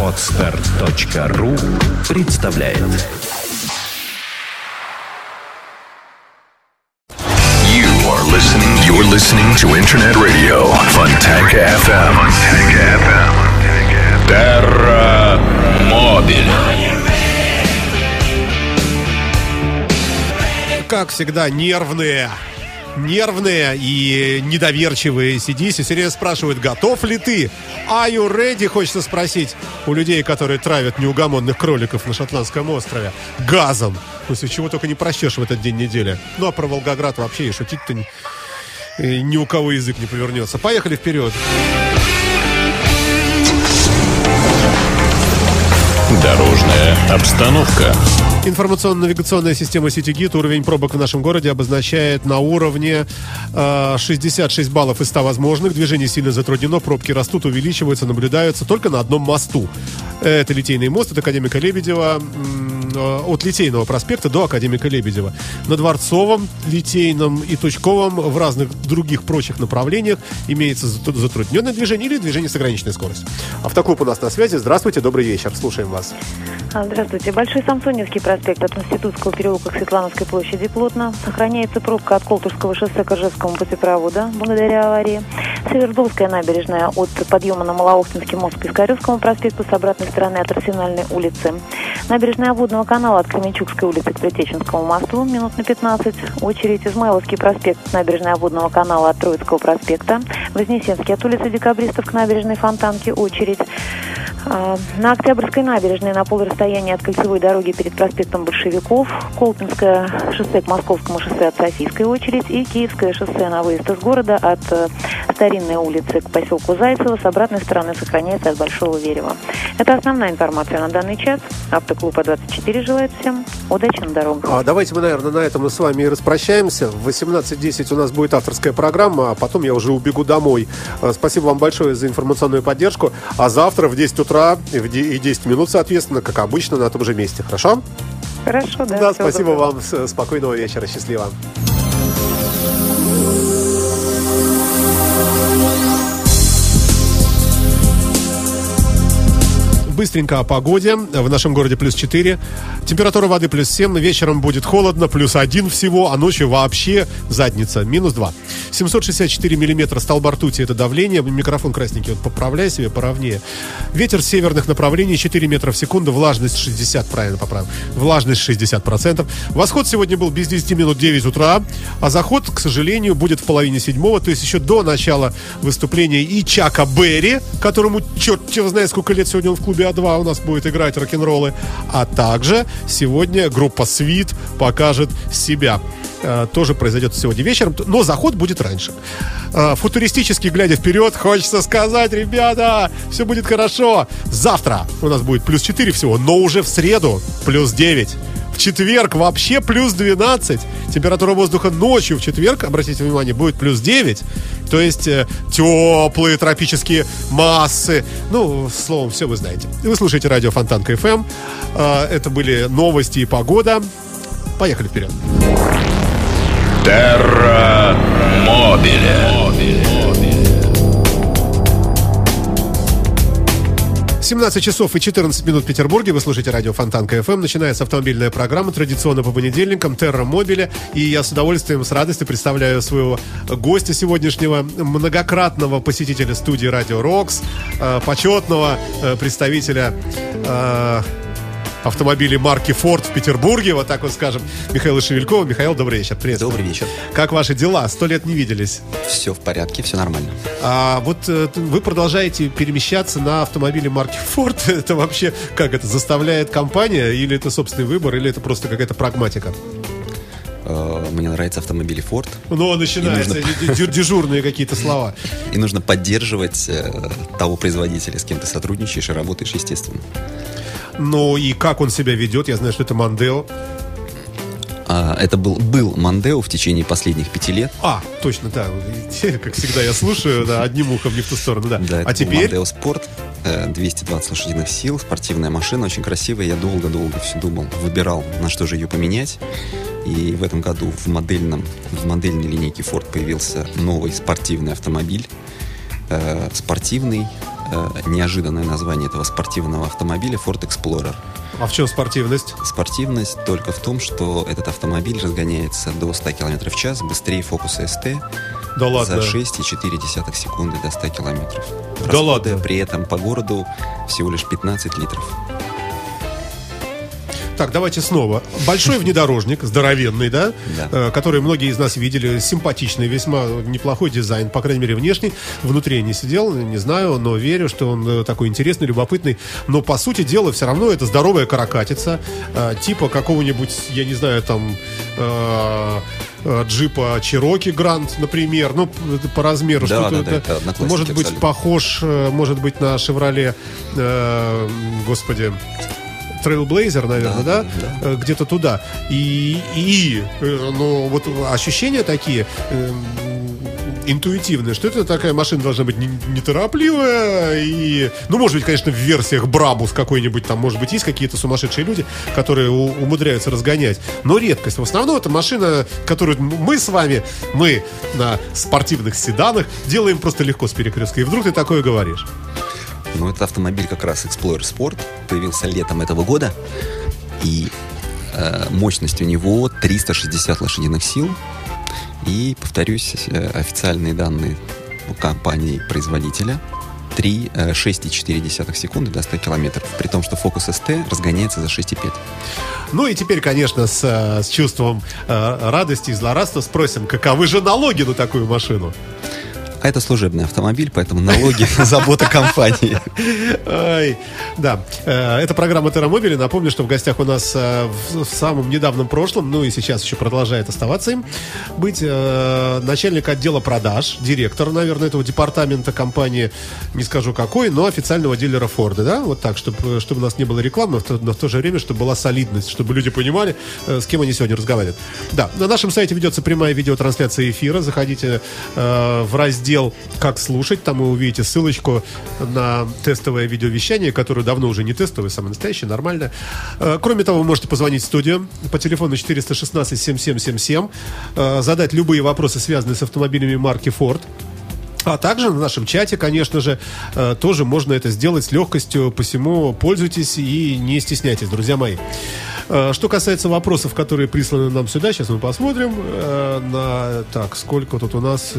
Отстар.ру представляет You are listening. You're listening to Internet Radio Fontanka FM. Fontanka FM. Terra Mobile. Как всегда, нервные. Нервные и недоверчивые сидись и серьезно спрашивают, готов ли ты? Are you ready? Хочется спросить у людей, которые травят неугомонных кроликов на Шотландском острове газом. После чего только не прощешь в этот день недели. Ну а про Волгоград вообще и шутить-то и ни у кого язык не повернется. Поехали вперед. Дорожная обстановка. Информационно-навигационная система CityGit уровень пробок в нашем городе обозначает на уровне э, 66 баллов из 100 возможных. Движение сильно затруднено, пробки растут, увеличиваются, наблюдаются только на одном мосту. Это Литейный мост, это Академика Лебедева, м, э, от Литейного проспекта до Академика Лебедева. На Дворцовом, Литейном и Точковом в разных других прочих направлениях имеется зат- затрудненное движение или движение с ограниченной скоростью. Автоклуб у нас на связи. Здравствуйте, добрый вечер. Слушаем вас. А, Здравствуйте. Большой Самсоневский проспект от Институтского переулка к Светлановской площади плотно. Сохраняется пробка от Колтурского шоссе к Ижевскому путепровода благодаря аварии. Севердолская набережная от подъема на Малоохтинский мост к Пискаревскому проспекту с обратной стороны от Арсенальной улицы. Набережная Водного Федерального канала от Каменчукской улицы к Плетеченскому мосту минут на 15. Очередь Измайловский проспект с набережной Обудного канала от Троицкого проспекта. Вознесенский от улицы Декабристов к набережной Фонтанки. Очередь а, на Октябрьской набережной на полурасстоянии от кольцевой дороги перед проспектом Большевиков, Колпинское шоссе к Московскому шоссе от Софийской очередь и Киевское шоссе на выезд из города от э, Старинной улицы к поселку Зайцево с обратной стороны сохраняется от Большого Верева. Это основная информация на данный час. Автоклуба 24 эфире желает всем. Удачи на дорогах. А давайте мы, наверное, на этом мы с вами и распрощаемся. В 18.10 у нас будет авторская программа, а потом я уже убегу домой. Э, спасибо вам большое за информационную поддержку. А завтра в 10 утра и 10 минут, соответственно, как обычно, на том же месте. Хорошо? Хорошо, да. Да, спасибо доброго. вам. Спокойного вечера. Счастливо. Быстренько о погоде. В нашем городе плюс 4. Температура воды плюс 7. Вечером будет холодно, плюс 1 всего, а ночью вообще задница, минус 2. 764 миллиметра столба ртути это давление. Микрофон красненький, вот поправляй себе поровнее. Ветер северных направлений 4 метра в секунду, влажность 60, правильно поправим. Влажность 60%. Восход сегодня был без 10 минут 9 утра, а заход, к сожалению, будет в половине седьмого, то есть еще до начала выступления и Чака Берри, которому черт его знает сколько лет сегодня он в клубе А2 у нас будет играть рок-н-роллы, а также сегодня группа Свит покажет себя. Э, Тоже произойдет сегодня вечером, но заход будет раньше. Э, Футуристически глядя вперед, хочется сказать, ребята, все будет хорошо. Завтра у нас будет плюс 4 всего, но уже в среду плюс 9. В четверг вообще плюс 12. Температура воздуха ночью в четверг, обратите внимание, будет плюс 9. То есть э, теплые тропические массы. Ну, словом, все вы знаете. Вы слушаете радио Фонтанка FM. Э, это были новости и погода. Поехали вперед. Терра Мобиле. 17 часов и 14 минут в Петербурге. Вы слушаете радио Фонтанка FM. Начинается автомобильная программа, традиционно по понедельникам, Терра Мобиле. И я с удовольствием, с радостью представляю своего гостя сегодняшнего, многократного посетителя студии Радио Рокс, э, почетного э, представителя э, автомобилей марки Ford в Петербурге, вот так вот скажем, Михаила Шевелькова. Михаил, добрый вечер. Привет. Добрый вечер. Как ваши дела? Сто лет не виделись. Все в порядке, все нормально. А вот э, вы продолжаете перемещаться на автомобиле марки Ford. Это вообще как это заставляет компания или это собственный выбор, или это просто какая-то прагматика? Э, Мне нравятся автомобили Ford. Ну, начинаются И нужно- дежурные какие-то слова. И нужно поддерживать э, того производителя, с кем ты сотрудничаешь и работаешь, естественно. Ну и как он себя ведет? Я знаю, что это Мандео. А, Это был, был Мандео в течение последних пяти лет. А, точно, да. Как всегда я слушаю, да, одним ухом не в ту сторону, да. Да, а теперь... Мандео Спорт, э, 220 лошадиных сил, спортивная машина, очень красивая. Я долго-долго все думал, выбирал, на что же ее поменять. И в этом году в модельном, в модельной линейке Ford появился новый спортивный автомобиль. Э, Спортивный, э, неожиданное название этого спортивного автомобиля Ford Explorer. А в чем спортивность? Спортивность только в том, что этот автомобиль разгоняется до 100 км в час быстрее Focus ST Да ладно. за 6,4 секунды до 100 километров. Да Расходы ладно? При этом по городу всего лишь 15 литров. Так, давайте снова. Большой внедорожник, здоровенный, да? Да. Э, который многие из нас видели. Симпатичный, весьма неплохой дизайн, по крайней мере, внешний. Внутри я не сидел, не знаю, но верю, что он э, такой интересный, любопытный. Но, по сути дела, все равно это здоровая каракатица. э, типа какого-нибудь, я не знаю, там... джипа Чироки Гранд, например, ну, по размеру Да, что-то да, да, это может быть абсолютно. похож, может быть, на Шевроле, э, господи, Trailblazer, наверное, да, Да, да. Э, где-то туда. И, и ну, вот ощущения такие эм, интуитивные, что это такая машина должна быть не- неторопливая и, ну, может быть, конечно, в версиях Брабус какой-нибудь там, может быть, есть какие-то сумасшедшие люди, которые у- умудряются разгонять, но редкость. В основном это машина, которую мы с вами, мы на спортивных седанах делаем просто легко с перекрестка. И вдруг ты такое говоришь. Но этот автомобиль как раз Explorer Sport появился летом этого года. И э, мощность у него 360 лошадиных сил. И, повторюсь, э, официальные данные компании-производителя 3, э, 6,4 секунды до 100 километров. При том, что Focus ST разгоняется за 6,5. Ну и теперь, конечно, с, э, с чувством э, радости и злорадства спросим, каковы же налоги на такую машину? А это служебный автомобиль, поэтому налоги – забота компании. Да, Э, это программа Террамобили. Напомню, что в гостях у нас э, в, самом недавнем прошлом, ну и сейчас еще продолжает оставаться им, быть э, начальник отдела продаж, директор, наверное, этого департамента компании, не скажу какой, но официального дилера Форда, да, вот так, чтобы, чтобы у нас не было рекламы, но в то, же время, чтобы была солидность, чтобы люди понимали, с кем они сегодня разговаривают. Да, на нашем сайте ведется прямая видеотрансляция эфира, заходите в раздел «Как слушать», там вы увидите ссылочку на тестовое видеовещание, которое давно уже не тестовое, самое настоящее, нормальное. Э, Кроме того, вы можете позвонить в студию по телефону 416-7777, э, задать любые вопросы, связанные с автомобилями марки Ford. А также на нашем чате, конечно же, э, тоже можно это сделать с легкостью, посему пользуйтесь и не стесняйтесь, друзья мои. Э, Что касается вопросов, которые присланы нам сюда, сейчас мы посмотрим. э, На, так, сколько тут у нас?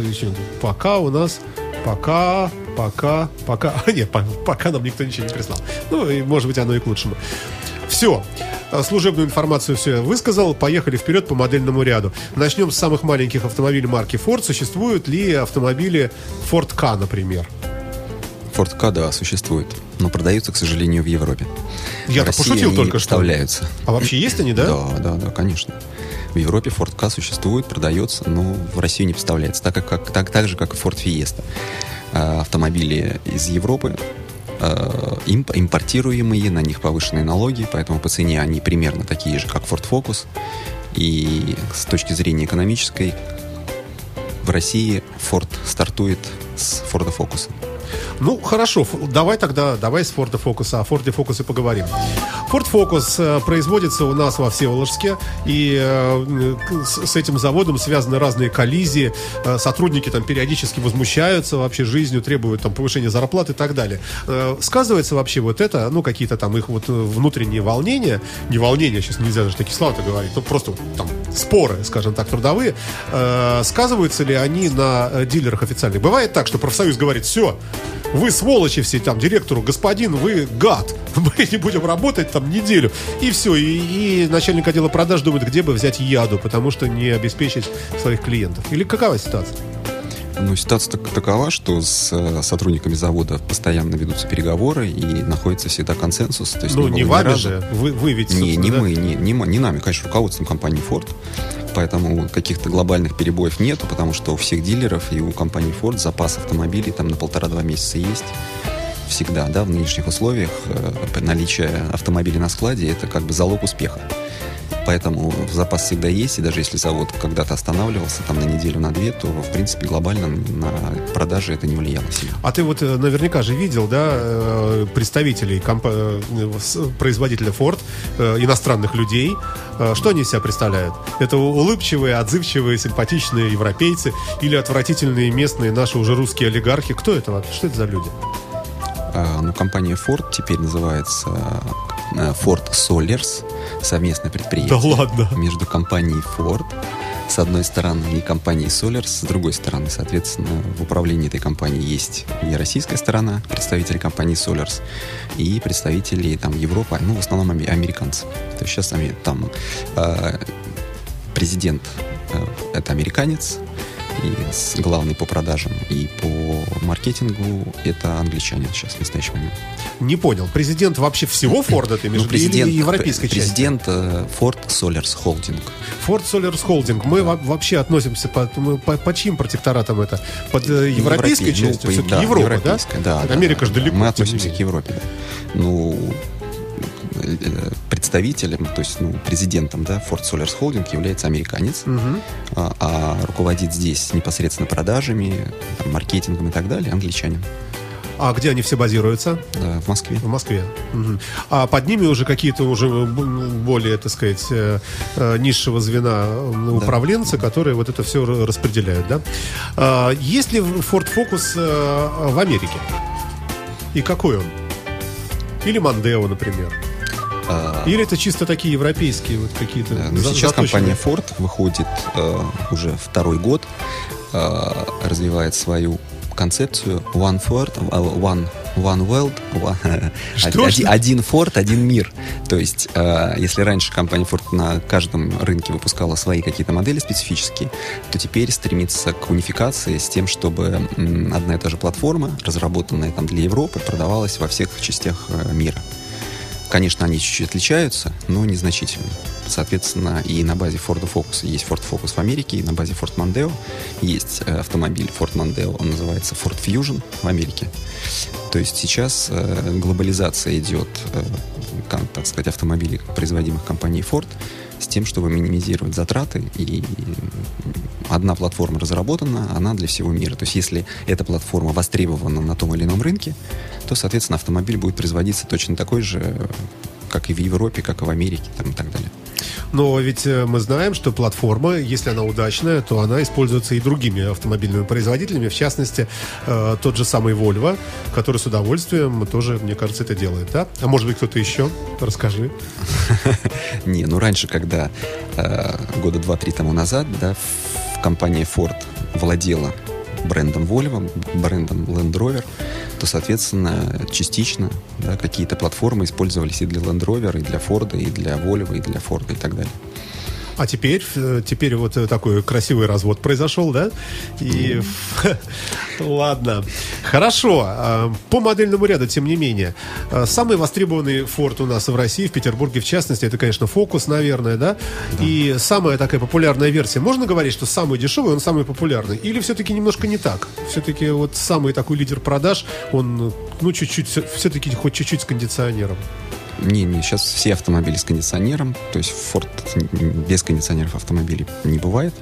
Пока у нас... Пока, пока, пока... А, нет, по- пока нам никто ничего не прислал. Ну, и может быть, оно и к лучшему. Все. Служебную информацию все я высказал. Поехали вперед по модельному ряду. Начнем с самых маленьких автомобилей марки Ford. Существуют ли автомобили Ford K, например? Ka, да, существует, но продаются, к сожалению, в Европе. Я-то В России пошутил они только не что. поставляются. А вообще есть они, да? Да, да, да, конечно. В Европе Ford Ka существует, продается, но в Россию не поставляется, так, как, как- так, так же, как и Ford Fiesta. А, Автомобили из Европы а, имп- импортируемые, на них повышенные налоги, поэтому по цене они примерно такие же, как Ford Focus. И с точки зрения экономической, в России Ford стартует с Ford Focus. Ну, хорошо, давай тогда, давай с Форда Фокуса, о Форде Фокусе поговорим. Форд Фокус э, производится у нас во Всеволожске, и э, с, этим заводом связаны разные коллизии, Э, сотрудники там периодически возмущаются вообще жизнью, требуют там повышения зарплат и так далее. Сказывается вообще вот это, ну, какие-то там их вот внутренние волнения, не волнения, сейчас нельзя даже такие слова говорить, ну, просто там споры, скажем так, трудовые, сказываются ли они на дилерах официальных? Бывает так, что профсоюз говорит, все, вы сволочи все, там, директору, господин, вы гад, мы не будем работать там неделю. И все, и, и начальник отдела продаж думает, где бы взять яду, потому что не обеспечить своих клиентов. Или какова ситуация? Ну, ситуация так- такова, что с э, сотрудниками завода постоянно ведутся переговоры и находится всегда консенсус. То есть Ну, не вами же, вы, вы ведь, Не, не да? мы, не, не, не нами, конечно, руководством компании Ford. Поэтому каких-то глобальных перебоев нету, потому что у всех дилеров и у компании Ford запас автомобилей там на полтора-два месяца есть. Всегда, да, в нынешних условиях э, наличие автомобилей на складе это как бы залог успеха. Поэтому запас всегда есть, и даже если завод когда-то останавливался там на неделю, на две, то, в принципе, глобально на продажи это не влияло сильно. А ты вот э, наверняка же видел, да, э, представителей компа- э, производителя Ford, иностранных людей. Что они из себя представляют? Это улыбчивые, отзывчивые, симпатичные европейцы или отвратительные местные наши уже русские олигархи? Кто это вообще? Что это за люди? А, ну, компания Ford теперь называется Ford Solers, совместное предприятие. Да ладно. Между компанией Ford с одной стороны и компанией Solers с другой стороны. Соответственно, в управлении этой компании есть и российская сторона, представители компании Solers, и представители там Европы, ну, в основном американцы. То есть сейчас там э, президент э, это американец, и с- главный по продажам и по маркетингу это англичанин сейчас в настоящий момент. Не понял. Президент вообще всего Форда ты имеешь в виду? или европейской части? президент Ford Solers Holding. Ford Solers Holding. Мы во- вообще относимся по, мы по, по чьим протекторатам это? Под э, европейской Европей- ну, частью? по- Все-таки да, Европа, да? да? Да, Америка да, же да. далеко. Мы относимся к. Европе, да. Ну, представителем, то есть ну, президентом да, Ford Solers Holding является американец, а, а руководит здесь непосредственно продажами, там, маркетингом и так далее англичанин А где они все базируются? да, в Москве. В Москве. Мгм. А под ними уже какие-то уже б- более, так сказать, э, э, низшего звена э, управленцы, которые вот это все распределяют, да? А Есть ли Ford Focus э, в Америке? И какой он? Или Мандео, например? А, Или это чисто такие европейские вот какие-то Да, ну, за- сейчас заточенные? компания Ford выходит э, уже второй год, э, развивает свою концепцию One Ford, э, One, one World, one- Что, один, что? один Ford, один мир. То есть, э, если раньше компания Ford на каждом рынке выпускала свои какие-то модели специфические, то теперь стремится к унификации с тем, чтобы одна и та же платформа, разработанная там для Европы, продавалась во всех частях э, мира. Конечно, они чуть-чуть отличаются, но незначительно. Соответственно, и на базе Ford Focus есть Ford Focus в Америке, и на базе Ford Mondeo есть э, автомобиль Ford Mondeo, он называется Ford Fusion в Америке. То есть сейчас э, глобализация идет, э, так сказать, автомобилей, производимых компанией Ford, с тем, чтобы минимизировать затраты и одна платформа разработана, она для всего мира. То есть если эта платформа востребована на том или ином рынке, то, соответственно, автомобиль будет производиться точно такой же, как и в Европе, как и в Америке там, и так далее. Но ведь э, мы знаем, что платформа, если она удачная, то она используется и другими автомобильными производителями, в частности, э, тот же самый Volvo, который с удовольствием тоже, мне кажется, это делает, да? А может быть, кто-то еще? Расскажи. Не, ну раньше, когда э, года два-три тому назад, да, компания Ford владела брендом Volvo, брендом Land Rover, то, соответственно, частично да, какие-то платформы использовались и для Land Rover, и для Ford, и для Volvo, и для Ford, и так далее. А теперь, э, теперь вот э, такой красивый развод произошел, да? И ладно, хорошо. А, По модельному ряду, тем не менее, а, самый востребованный Ford у нас в России, в Петербурге в частности, это, конечно, Focus, наверное, да? И самая такая популярная версия. Можно говорить, что самый дешевый, он самый популярный? Или все-таки немножко не так? Все-таки вот самый такой лидер продаж, он, ну, чуть-чуть, все-таки хоть чуть-чуть с кондиционером. Не, не, сейчас все автомобили с кондиционером, то есть Ford без кондиционеров автомобилей не бывает.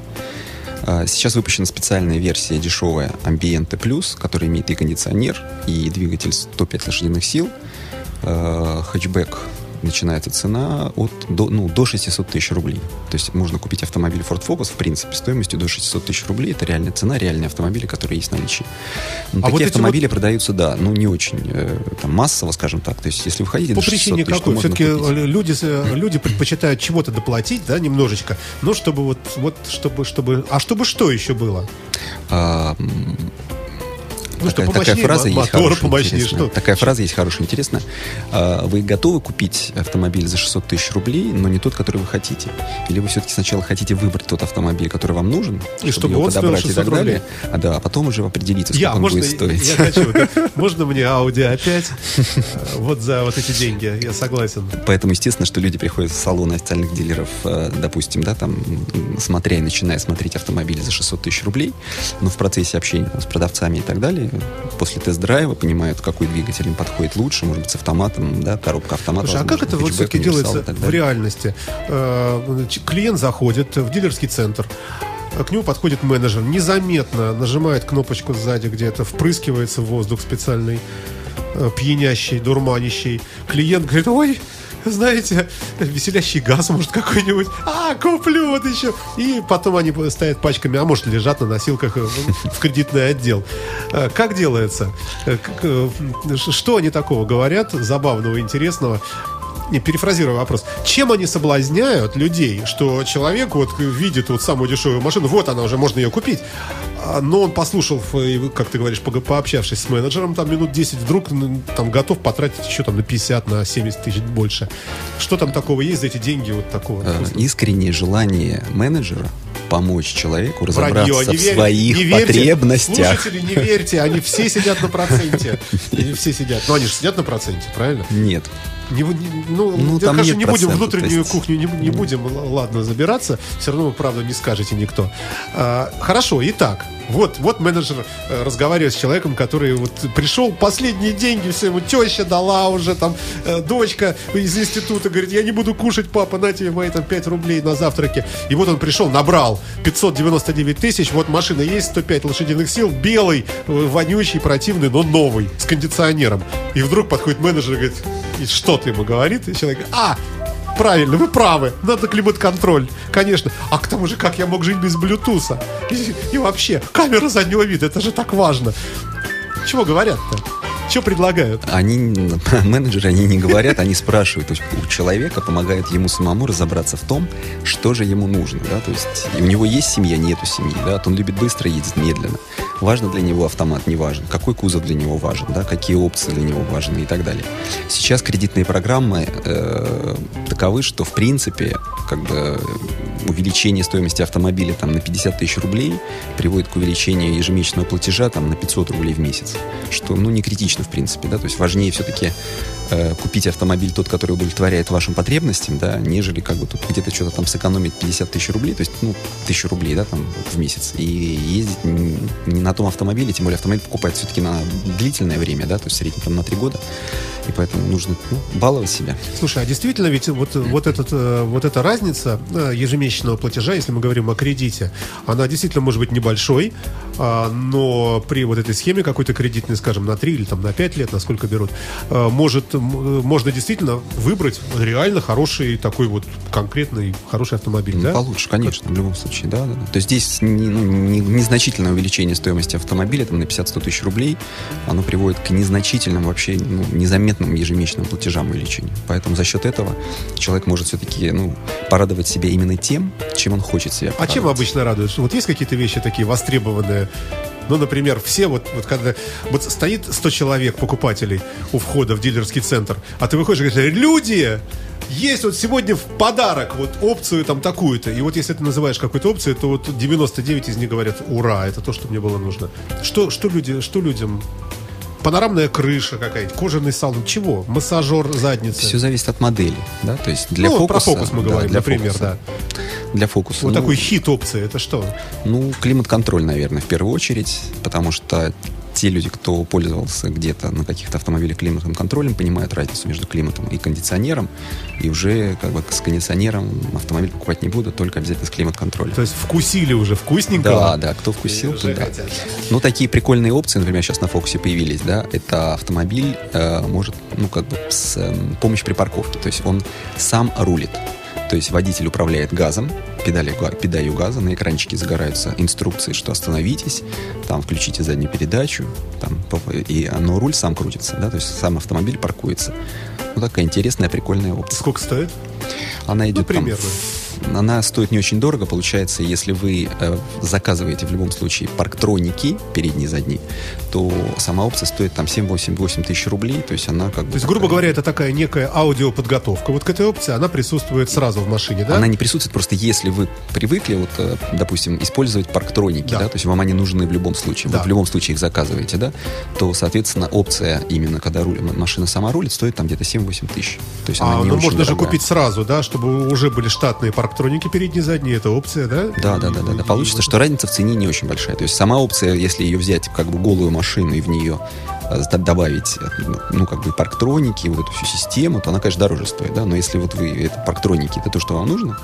А, Сейчас выпущена специальная версия дешевая Ambiente Plus, которая имеет и кондиционер, и двигатель 105 лошадиных сил. А, Хэтчбэк начинается цена от, до, ну, до 600 тысяч рублей. То есть можно купить автомобиль Ford Focus, в принципе, стоимостью до 600 тысяч рублей. Это реальная цена, реальные автомобили, которые есть в наличии. Но А такие вот автомобили продаются, да, ну не очень э, там, массово, скажем так. То есть если вы хотите По на 600 причине тысяч, какой? Все-таки люди, с- люди предпочитают чего-то доплатить, да, немножечко. Но чтобы вот, вот, чтобы, чтобы... А чтобы что еще было? А, Ну, что, такая, помощнее, такая фраза есть хорошая, помощнее, интересная. что? Такая фраза есть хорошая, интересная. А, Вы готовы купить автомобиль за 600 тысяч рублей, но не тот, который вы хотите? Или вы все-таки сначала хотите выбрать тот автомобиль, который вам нужен, И чтобы его он стоил подобрать и 600 так далее, а, да, а потом уже определиться, сколько Я, он можно, будет стоить. я хочу. Можно мне Audi опять? Вот за вот эти деньги, я согласен. Поэтому, естественно, что люди приходят в салоны официальных дилеров, э, допустим, да, там, смотря и начиная смотреть автомобили за 600 тысяч рублей, но в процессе общения там, с продавцами и так далее, после тест-драйва понимают, какой двигатель им подходит лучше, может быть, с автоматом, да, коробка автомата. Слушай, а как это вот все-таки делается в реальности? Э, Клиент заходит в дилерский центр, к нему подходит менеджер, незаметно нажимает кнопочку сзади, где это впрыскивается воздух специальный, э, пьянящий, дурманящий. Клиент говорит, ой, знаете, веселящий газ, может, какой-нибудь. А, куплю вот еще. И потом они стоят пачками, а может, лежат на носилках э, в кредитный отдел. Э, Как делается? Э, Что они такого говорят, забавного, интересного? Не, перефразирую вопрос. Чем они соблазняют людей, что человек вот видит вот самую дешевую машину, вот она уже, можно ее купить, но он послушал, как ты говоришь, пообщавшись с менеджером, там минут 10, вдруг там готов потратить еще там на 50, на 70 тысяч больше. Что там такого есть за эти деньги вот такого? Вкусного? Искреннее желание менеджера помочь человеку Вранье, разобраться не в верь- своих не верьте. потребностях. Слушатели, не верьте, они все сидят на проценте. Они все сидят. Ну, они же сидят на проценте, правильно? Нет. Не, не- ну, Ну, там нет не будем внутреннюю есть- кухню, не, не будем, ладно, забираться. Все равно вы, правда, не скажете никто. А, хорошо, итак, вот, вот менеджер э, разговаривает с человеком, который вот пришел, последние деньги, все ему теща дала уже, там, э, дочка из института, говорит, я не буду кушать, папа, на тебе мои там 5 рублей на завтраке. И вот он пришел, набрал 599 тысяч, вот машина есть, 105 лошадиных сил, белый, э, вонючий, противный, но новый, с кондиционером. И вдруг подходит менеджер и говорит, и что ты ему говорит? И человек говорит, а, Правильно, вы правы. Надо климат-контроль. Конечно. А к тому же, как я мог жить без блютуса? И, и вообще, камера заднего вида, это же так важно. Чего говорят-то? Что предлагают? Они, менеджеры, они не говорят, они спрашивают. То есть у человека помогает ему самому разобраться в том, что же ему нужно. Да? То есть у него есть семья, нету семьи. Да? Он любит быстро, ездить медленно. Важно для него автомат, не важен. Какой кузов для него важен, да? какие опции для него важны и так далее. Сейчас кредитные программы э, таковы, что в принципе как бы увеличение стоимости автомобиля там, на 50 тысяч рублей приводит к увеличению ежемесячного платежа там, на 500 рублей в месяц. Что ну, не критично, в принципе. Да? То есть важнее все-таки э, купить автомобиль тот, который удовлетворяет вашим потребностям, да, нежели как бы тут где-то что-то там сэкономить 50 тысяч рублей, то есть, ну, тысячу рублей, да, там, в месяц, и ездить не на том автомобиле, тем более автомобиль покупать все-таки на длительное время, да, то есть в там на три года, и поэтому нужно ну, баловать себя. Слушай, а действительно ведь вот, вот, этот, э, вот эта разница э, ежемесячного платежа, если мы говорим о кредите, она действительно может быть небольшой, а, но при вот этой схеме какой-то кредитной, скажем, на 3 или там на 5 лет, насколько берут, может, э, можно действительно выбрать реально хороший такой вот конкретный хороший автомобиль, Ну, да? Получше, конечно, в любом случае, да, да. То есть здесь не- ну, не- незначительное увеличение стоимости автомобиля, там, на 50-100 тысяч рублей, оно приводит к незначительным, вообще ну, незаметным ежемесячным платежам увеличению. Поэтому за счет этого человек может все-таки, ну, порадовать себя именно тем, чем он хочет себя А чем обычно радуют? Что Вот есть какие-то вещи такие востребованные? Ну, например, все вот, вот когда вот стоит 100 человек покупателей у входа в дилерский центр, а ты выходишь и говоришь, люди, есть вот сегодня в подарок вот опцию там такую-то. И вот если ты называешь какую-то опцию, то вот 99 из них говорят, ура, это то, что мне было нужно. Что, что, люди, что людям? Панорамная крыша какая-то, кожаный салон, чего? Массажер задницы. Все зависит от модели, да, то есть для ну, фокуса... про фокус мы да, говорим, для например, фокуса. да. Для фокуса. Вот ну, такой хит опции, это что? Ну, климат-контроль, наверное, в первую очередь, потому что те люди, кто пользовался где-то на каких-то автомобилях климатным контролем, понимают разницу между климатом и кондиционером, и уже как бы с кондиционером автомобиль покупать не буду, только обязательно с климат-контролем. То есть вкусили уже вкусненько. Да, да, кто вкусил, тот да. хотят. Ну, такие прикольные опции, например, сейчас на фокусе появились, да, это автомобиль э, может, ну, как бы с эм, помощью при парковке, то есть он сам рулит. То есть водитель управляет газом, педалью, педалью газа, на экранчике загораются инструкции, что остановитесь, там включите заднюю передачу, там, и но руль сам крутится, да, то есть сам автомобиль паркуется. Ну, такая интересная, прикольная опция. Сколько стоит? Она идет там примерно. в- она стоит не очень дорого, получается, если вы э, заказываете в любом случае парктроники, передние и задние, то сама опция стоит там 7-8 тысяч рублей, то есть она как бы... То есть, грубо говоря, это такая некая аудиоподготовка. Вот к этой опции она присутствует сразу в машине, да? Она не присутствует, просто если вы привыкли, вот, э, допустим, использовать парктроники, Да. да. то есть вам они нужны в любом случае, Да. вы в любом случае их заказываете, да, то, соответственно, опция именно, когда руль- машина сама рулит, стоит там где-то 7-8 тысяч. То есть она А, не ну можно же дорогая. купить сразу, да, чтобы уже были штатные парктроники передние, задние, это опция, да? Да, да, да, да, да. Получится, что разница в цене не очень большая. То есть сама опция, если ее взять как бы голую машину и в нее добавить, э, ну, как бы парктроники, вот эту всю систему, то она, конечно, дороже стоит, да, но если вот вы, это парктроники, это то, что вам нужно,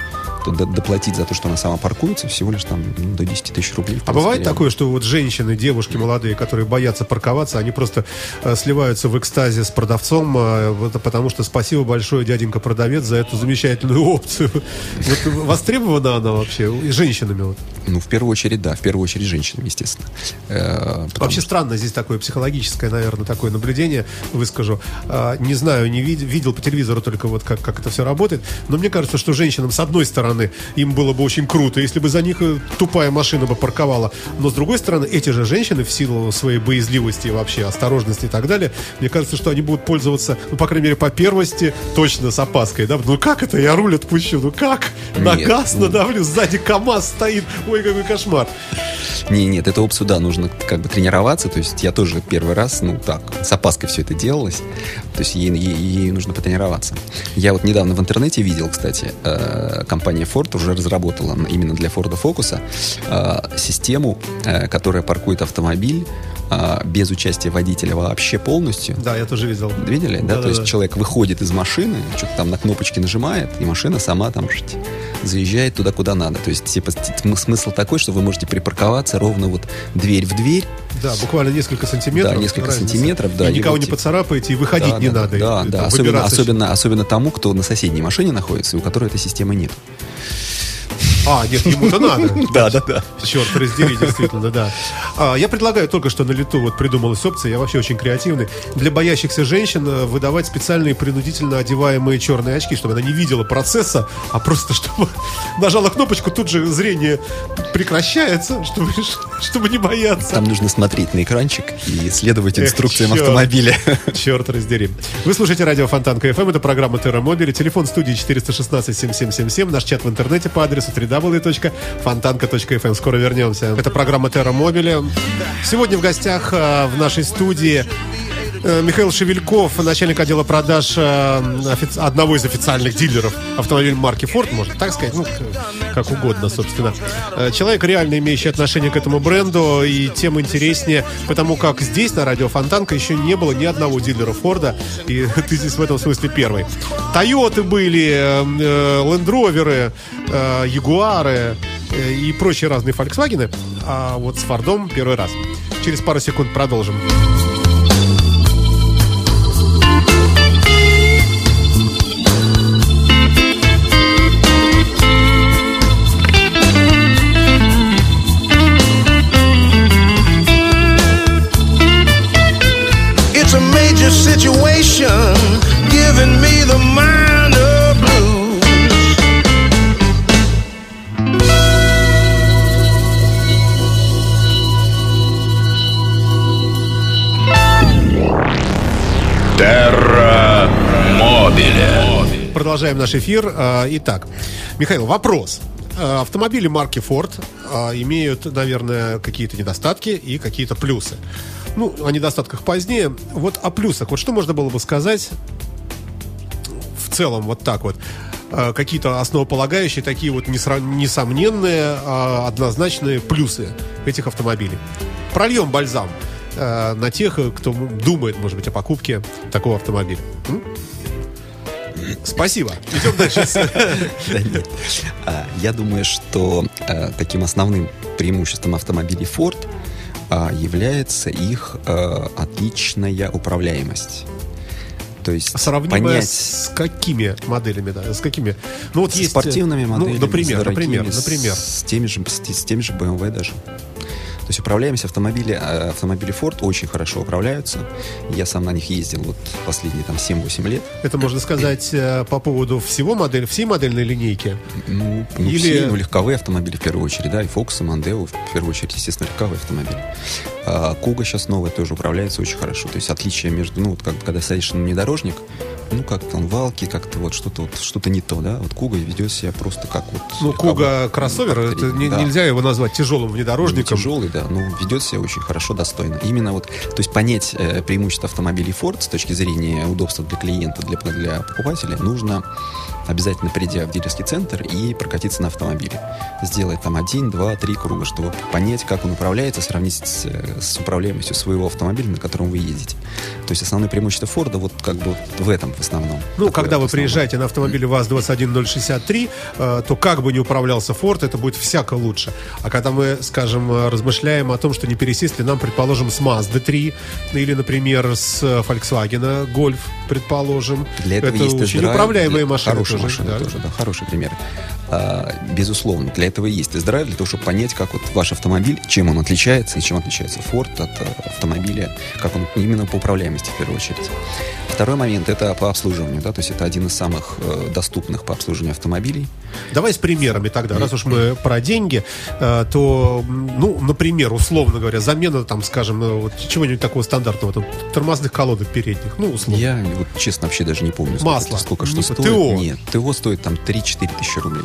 то доплатить за то, что она сама паркуется, всего лишь там ну, до 10 тысяч рублей. в А принципе, бывает реально. такое, что вот женщины, девушки молодые, которые боятся парковаться, они просто э, сливаются в экстазе с продавцом, э, потому что спасибо большое, дяденька продавец, за эту замечательную опцию. Вот востребована она вообще и женщинами? Вот. Ну, в первую очередь, да, в первую очередь женщинам, естественно. Э, Вообще странно, здесь такое психологическое, наверное, такое наблюдение, выскажу. А, Не знаю, не вид- видел по телевизору только вот как, как это все работает, но мне кажется, что женщинам, с одной стороны, им было бы очень круто, если бы за них э, тупая машина бы парковала, но с другой стороны, эти же женщины в силу своей боязливости и вообще осторожности и так далее, мне кажется, что они будут пользоваться, ну, по крайней мере, по первости, точно с опаской, да, ну как это, я руль отпущу, ну как, на Нет, газ ну- надавлю, сзади КАМАЗ стоит, ой, какой кошмар. Не, нет, эту опцию, да, нужно как бы тренироваться. То есть я тоже первый раз, ну так, с опаской все это делалось. То есть ей, ей- ей нужно потренироваться. Я вот недавно в интернете видел, кстати, э, компания Ford уже разработала именно для Ford Focus э, систему, э, которая паркует автомобиль э, без участия водителя вообще полностью. Да, я тоже видел. Видели, да? Да-да-да. То есть человек выходит из машины, что-то там на кнопочки нажимает, и машина сама там заезжает туда, куда надо. То есть, типа, смысл такой, что вы можете припарковаться ровно вот дверь в дверь. Да, буквально несколько сантиметров. Да, несколько разница. сантиметров, да, И и никого вот не поцарапаете, и выходить да, не да, надо. Да, и да, там особенно, особенно, особенно тому, кто на соседней машине находится, и у которой этой системы нет. А, нет, ему-то надо. Да, да, да. Черт, раздели, действительно, да. А, я предлагаю только что на лету вот придумалась опция, я вообще очень креативный, для боящихся женщин э, выдавать специальные принудительно одеваемые черные очки, чтобы она не видела процесса, а просто чтобы нажала кнопочку, тут же зрение прекращается, чтобы, чтобы не бояться. Там нужно смотреть на экранчик и следовать Эх, инструкциям чёрт. автомобиля. Черт раздери. Вы слушаете радио Фонтанка FM, это программа Терра Мобиле, телефон студии 416-7777, наш чат в интернете по адресу www.fontanka.fm. Скоро вернемся. Это программа Терра Мобиле. Сегодня в гостях э, в нашей студии Михаил Шевельков, начальник отдела продаж э, одного из официальных дилеров автомобилей марки Ford, можно так сказать, ну, как угодно, собственно. Э, Человек, реально имеющий отношение к этому бренду, и тем интереснее, потому как здесь, на радио Фонтанка, еще не было ни одного дилера Форда, и ты здесь в этом смысле первый. Тойоты были, э, э, Лендроверы, э, Ягуары э, и прочие разные Фольксвагены, а вот с Фордом первый раз. Через пару секунд продолжим. It's giving me the minor blues. Терра Мобиле. Продолжаем наш эфир. А, Итак, Михаил, вопрос. А, Автомобили марки Ford а, имеют, наверное, какие-то недостатки и какие-то плюсы. Ну, о недостатках позднее. Вот о плюсах. Вот что можно было бы сказать целом вот так вот? А, Какие-то основополагающие, такие вот несомненные, а, однозначные плюсы этих автомобилей. Прольем бальзам а, на тех, кто думает, может быть, о покупке такого автомобиля. Спасибо. Идем дальше. Да нет. А, Я думаю, что э, таким основным преимуществом автомобилей Ford а, является их э, отличная управляемость. То есть Сравнимая понять с какими моделями, да? С какими? Ну, вот с есть... спортивными ну, моделями, например, с дорогими, например, например. с теми же, с, с теми же BMW даже. То есть управляемость автомобиля, э, автомобили Ford очень хорошо управляются. Я сам на них ездил вот последние там 7-8 лет. Это можно сказать э, по поводу всего модель, всей модельной линейки. Ну, не Или- все, ну, легковые автомобили в первую очередь, да, и Focus, и Mondeo, в первую очередь, естественно, легковые автомобили. А, Куга сейчас новая тоже управляется очень хорошо. То есть отличие между, ну, вот как, когда садишься на внедорожник, ну, как там валки, как-то вот что-то вот, что-то не то, да. Вот Куга ведет себя просто как вот... Ну, Куга кроссовер, это не- да. нельзя его назвать тяжелым Ну, внедорожником. тяжелый, да, да, ну, ведет себя очень хорошо, достойно. Именно вот, то есть понять э, преимущество автомобилей Ford с точки зрения удобства для клиента, для, для покупателя, нужно обязательно придя в дилерский центр и прокатиться на автомобиле. Сделать там один, два, три круга, чтобы понять, как он управляется, сравнить с, с управляемостью своего автомобиля, на котором вы едете. То есть основное преимущество Форда вот как бы в этом в основном. Ну, Такое когда вы основное. приезжаете на автомобиле ВАЗ-21063, э, то как бы не управлялся Форд, это будет всяко лучше. А когда мы, скажем, э, размышляем о том, что не пересесть ли нам, предположим, с Mazda 3 или, например, с э, Volkswagen Golf, предположим. Для этого это есть очень управляемые для- машины Хорошие тоже. машины да. тоже, да, хороший пример. А, безусловно, для этого есть тест-драйв, для того, чтобы понять, как вот ваш автомобиль, чем он отличается и чем отличается Ford от э, автомобиля, как он именно по управляемости в первую очередь. Второй момент это по обслуживанию, да, то есть это один из самых э, доступных по обслуживанию автомобилей. Давай с примерами тогда. Раз уж мы про деньги, то, ну, например, условно говоря, замена, там, скажем, э, вот чего-нибудь такого стандартного, там, тормозных колодок передних, ну, условно. Я вот честно вообще даже не помню, сколько, Масло. сколько что Не- стоит. ТО. Нет, ТО стоит там 3-4 тысячи рублей.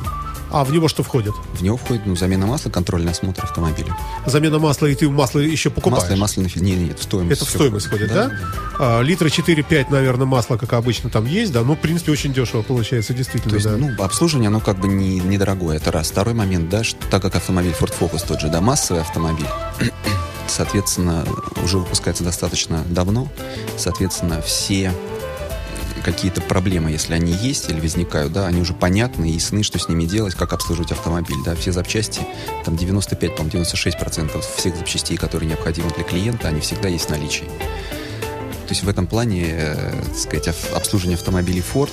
А в него что входит? В него входит ну, замена масла, контрольный осмотр автомобиля. Замена масла, и ты масло еще покупаешь. Масло и масляный фильтр. Нет, нет, в стоимость. Это в стоимость входит, да? А, литра 4-5, наверное, масла, как обычно, там есть, да? Ну, в принципе, очень дешево получается, действительно, То есть, да. ну, обслуживание, оно как бы не, недорогое, это раз. Второй момент, да, что, так как автомобиль Ford Focus тот же, да, массовый автомобиль, соответственно, уже выпускается достаточно давно, соответственно, все какие-то проблемы, если они есть или возникают, да, они уже понятны и ясны, что с ними делать, как обслуживать автомобиль, да, все запчасти, там 95, по-моему, 96 процентов всех запчастей, которые необходимы для клиента, они всегда есть в наличии. То есть в этом плане, э, так сказать, обслуживание автомобилей Ford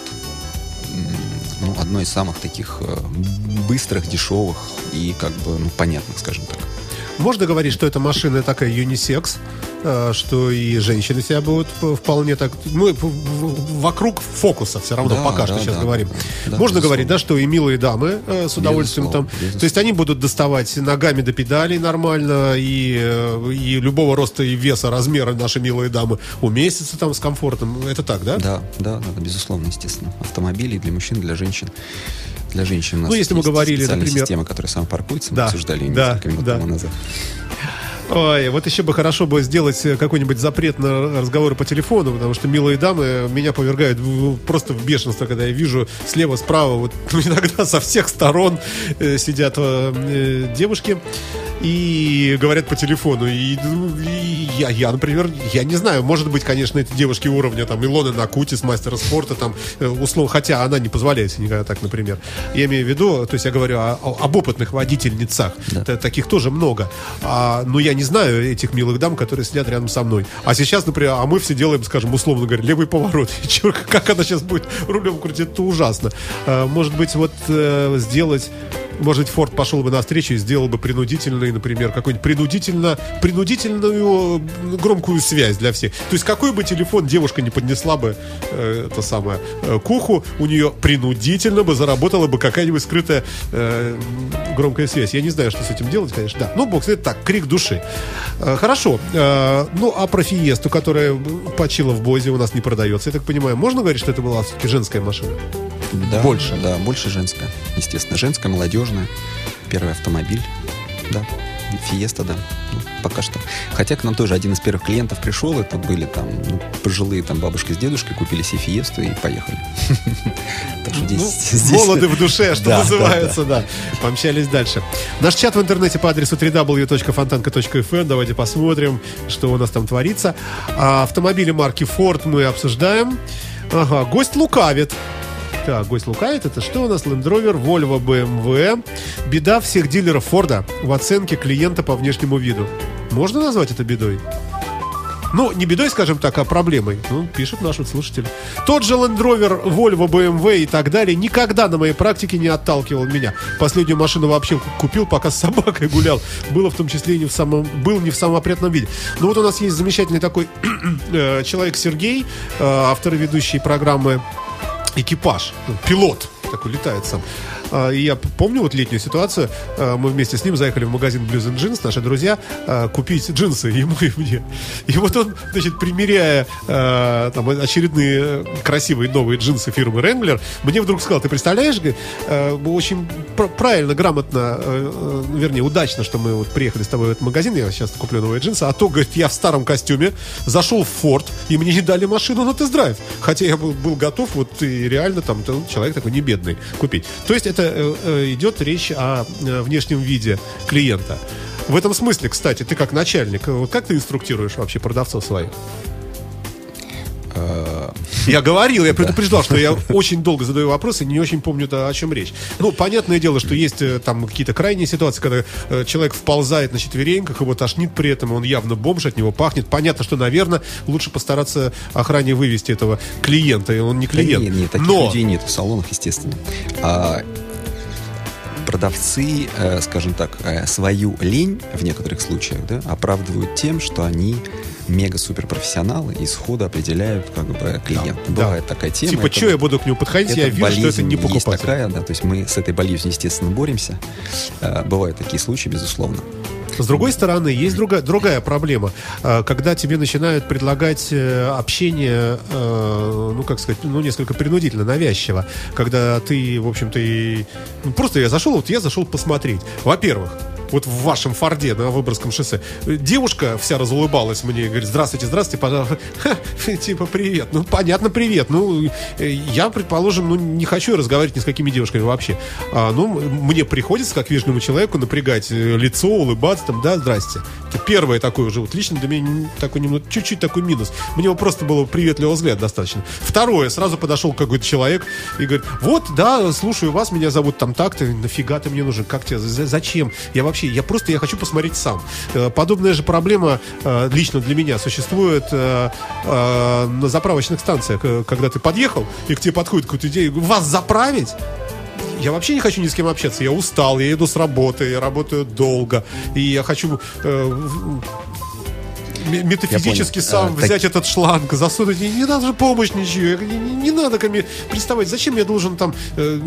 ну, одно из самых таких э, быстрых, дешевых и как бы ну, понятных, скажем так. Можно говорить, что эта машина такая юнисекс, что и женщины себя будут вполне так... Мы в- вокруг фокуса все равно Да, пока что да, сейчас да, говорим. да, Можно безусловно. говорить, да, что и милые дамы э, с удовольствием там... Безусловно, То есть они будут доставать ногами до педалей нормально, и, э, и любого роста и веса, размера наши милые дамы уместятся там с комфортом. Это так, да? Да, да, да, безусловно, естественно. Автомобили для мужчин, для женщин. Для женщин у нас Ну, если мы говорили, например- система, которая самопаркуется, мы Да, обсуждали да, несколько минут да. тому назад. Ой, вот еще бы хорошо бы сделать э, какой-нибудь запрет на разговоры по телефону, потому что милые дамы меня повергают просто в бешенство, когда я вижу слева, справа, вот иногда со всех сторон э, сидят э, э, девушки и говорят по телефону. И, ну, и я, я, например, я не знаю, может быть, конечно, эти девушки уровня там Илоны Накутис, мастера спорта, там, э, условно, хотя она не позволяет себе никогда так, например. Я имею в виду, то есть я говорю о- о- об опытных водительницах. Т- Таких тоже много. А, но я не знаю этих милых дам, которые сидят рядом со мной. А сейчас, например, а мы все делаем, скажем, условно говоря, левый поворот. И как она сейчас будет рулем крутить, это ужасно. А, может быть, вот э, сделать может быть, Форд пошел бы навстречу и сделал бы принудительный, например, какой-нибудь принудительно, принудительную м, громкую связь для всех. То есть какой бы телефон девушка не поднесла бы э, это самое э, к уху, у нее принудительно бы заработала бы какая-нибудь скрытая э, громкая связь. Я не знаю, что с этим делать, конечно. Да, ну, бог знает, так, крик души. Э, хорошо. Э, ну, а про Фиесту, которая почила в Бозе, у нас не продается, я так понимаю, можно говорить, что это была все-таки женская машина? Да, Больше. Да, больше женская. Естественно, женская, молодежная. Первый автомобиль. Да. Фиеста, да. Ну, пока что. Хотя к нам тоже один из первых клиентов пришел, это были там ну, пожилые там бабушка с дедушкой, купили себе Фиесту и поехали. Так что Ну, здесь... здесь- молоды в душе, что называется, да, Помчались дальше. Наш чат в интернете по адресу www.fontanka.fm. Давайте посмотрим, что у нас там творится. А автомобили марки Ford мы обсуждаем. Ага, гость лукавит. Так, гость лукавит. Это что у нас? Land Rover, Volvo, BMW. Беда всех дилеров Форда в оценке клиента по внешнему виду. Можно назвать это бедой? Ну, не бедой, скажем так, а проблемой. Ну, пишет наш вот слушатель. Тот же Land Rover, Volvo, BMW и так далее никогда на моей практике не отталкивал меня. Последнюю машину вообще купил, пока с собакой гулял. Было в том числе и не в самом, был не в самом опрятном виде. Ну вот у нас есть замечательный такой э, человек Сергей, э, автор и ведущий программы «Экипаж», пилот такой летает сам. А, И я помню вот летнюю ситуацию. А, Мы вместе с ним заехали в магазин Blues and Jeans, наши друзья, а, купить джинсы ему и мне. И вот он, значит, примеряя там очередные красивые новые джинсы фирмы Wrangler, мне вдруг сказал, ты представляешь, очень пр- правильно, грамотно, э, э, вернее, удачно, что мы вот приехали с тобой в этот магазин, я сейчас куплю новые джинсы, а то, говорит, я в старом костюме зашел в Форд, и мне не дали машину на тест-драйв. Хотя я был, готов, вот и реально там человек такой не бедный купить. То есть это э, э, идет речь о э, внешнем виде клиента. В этом смысле, кстати, ты как начальник, вот как ты инструктируешь вообще продавцов своих? Я говорил, я предупреждал, что я очень долго задаю вопросы, не очень помню, да, о чем речь. Ну, понятное дело, что есть там какие-то крайние ситуации, когда э, человек вползает на четвереньках, его тошнит при этом, он явно бомж, от него пахнет. Понятно, что, наверное, лучше постараться охране вывести этого клиента, и он не Да клиент. нет, нет, таких Но людей нет в салонах, естественно. А продавцы, э, скажем так, э, свою лень в некоторых случаях да, оправдывают тем, что они мега-супер профессионалы и сходу определяют как бы клиента. да. Бывает такая тема. типа, это- что я буду к нему подходить, я вижу, что это не есть покупатель. такая, да, то есть мы с этой болезнью, естественно, боремся. Э, Бывают такие случаи, безусловно. С другой стороны, есть другая, другая проблема. А, Когда тебе начинают предлагать э, общение, э, ну, как сказать, ну, несколько принудительно, навязчиво. Когда ты, в общем-то, и... ну, просто я зашел, вот я зашел посмотреть. Во-первых, вот в вашем Форде на Выборгском шоссе. Девушка вся разулыбалась мне, говорит, здравствуйте, здравствуйте, пожалуйста. Ха, типа, привет. Ну, понятно, привет. Ну, э, я, предположим, ну, не хочу разговаривать ни с какими девушками вообще. А, ну, мне приходится, как вежливому человеку, напрягать э, лицо, улыбаться, там, да, здрасте. Это первое такое уже, вот лично для меня такой немного, чуть-чуть такой минус. Мне его просто было приветливого взгляда достаточно. Второе, сразу подошел какой-то человек и говорит, вот, да, слушаю вас, меня зовут там так-то, нафига ты мне нужен, как тебе, за- зачем? Я вообще, я просто, я хочу посмотреть сам. Э, Подобная же проблема э, лично для меня существует э, на заправочных станциях, когда ты подъехал, и к тебе подходит какой-то идея, вас заправить? Я вообще не хочу ни с кем общаться. Я устал, я еду с работы, я работаю долго. И я хочу э, метафизически сам А, так- взять этот шланг, засунуть. Не, не надо же помощь ничего. Не, не- не надо ко мне приставать. Зачем я должен там, э,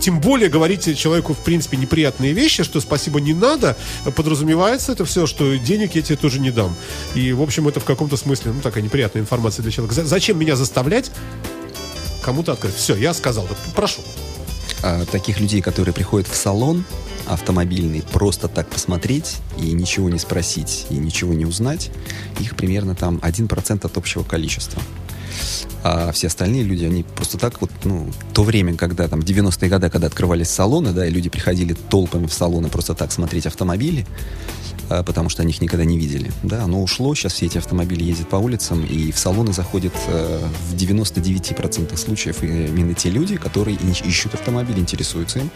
тем более говорить человеку, в принципе, неприятные вещи, что спасибо не надо, подразумевается это все, что денег я тебе тоже не дам. И, в общем, это в каком-то смысле, ну, такая неприятная информация для человека. За- Зачем меня заставлять кому-то открыть? Все, я сказал. Прошу. А, таких людей, которые приходят в салон автомобильный просто так посмотреть и ничего не спросить и ничего не узнать, их примерно там 1% от общего количества. А все остальные люди, они просто так вот, ну, то время, когда там 90-е годы, когда открывались салоны, да, и люди приходили толпами в салоны просто так смотреть автомобили, потому что они их никогда не видели. Да, оно ушло, сейчас все эти автомобили ездят по улицам, и в салоны заходят э, в 99% случаев именно те люди, которые ищут автомобиль, интересуются им,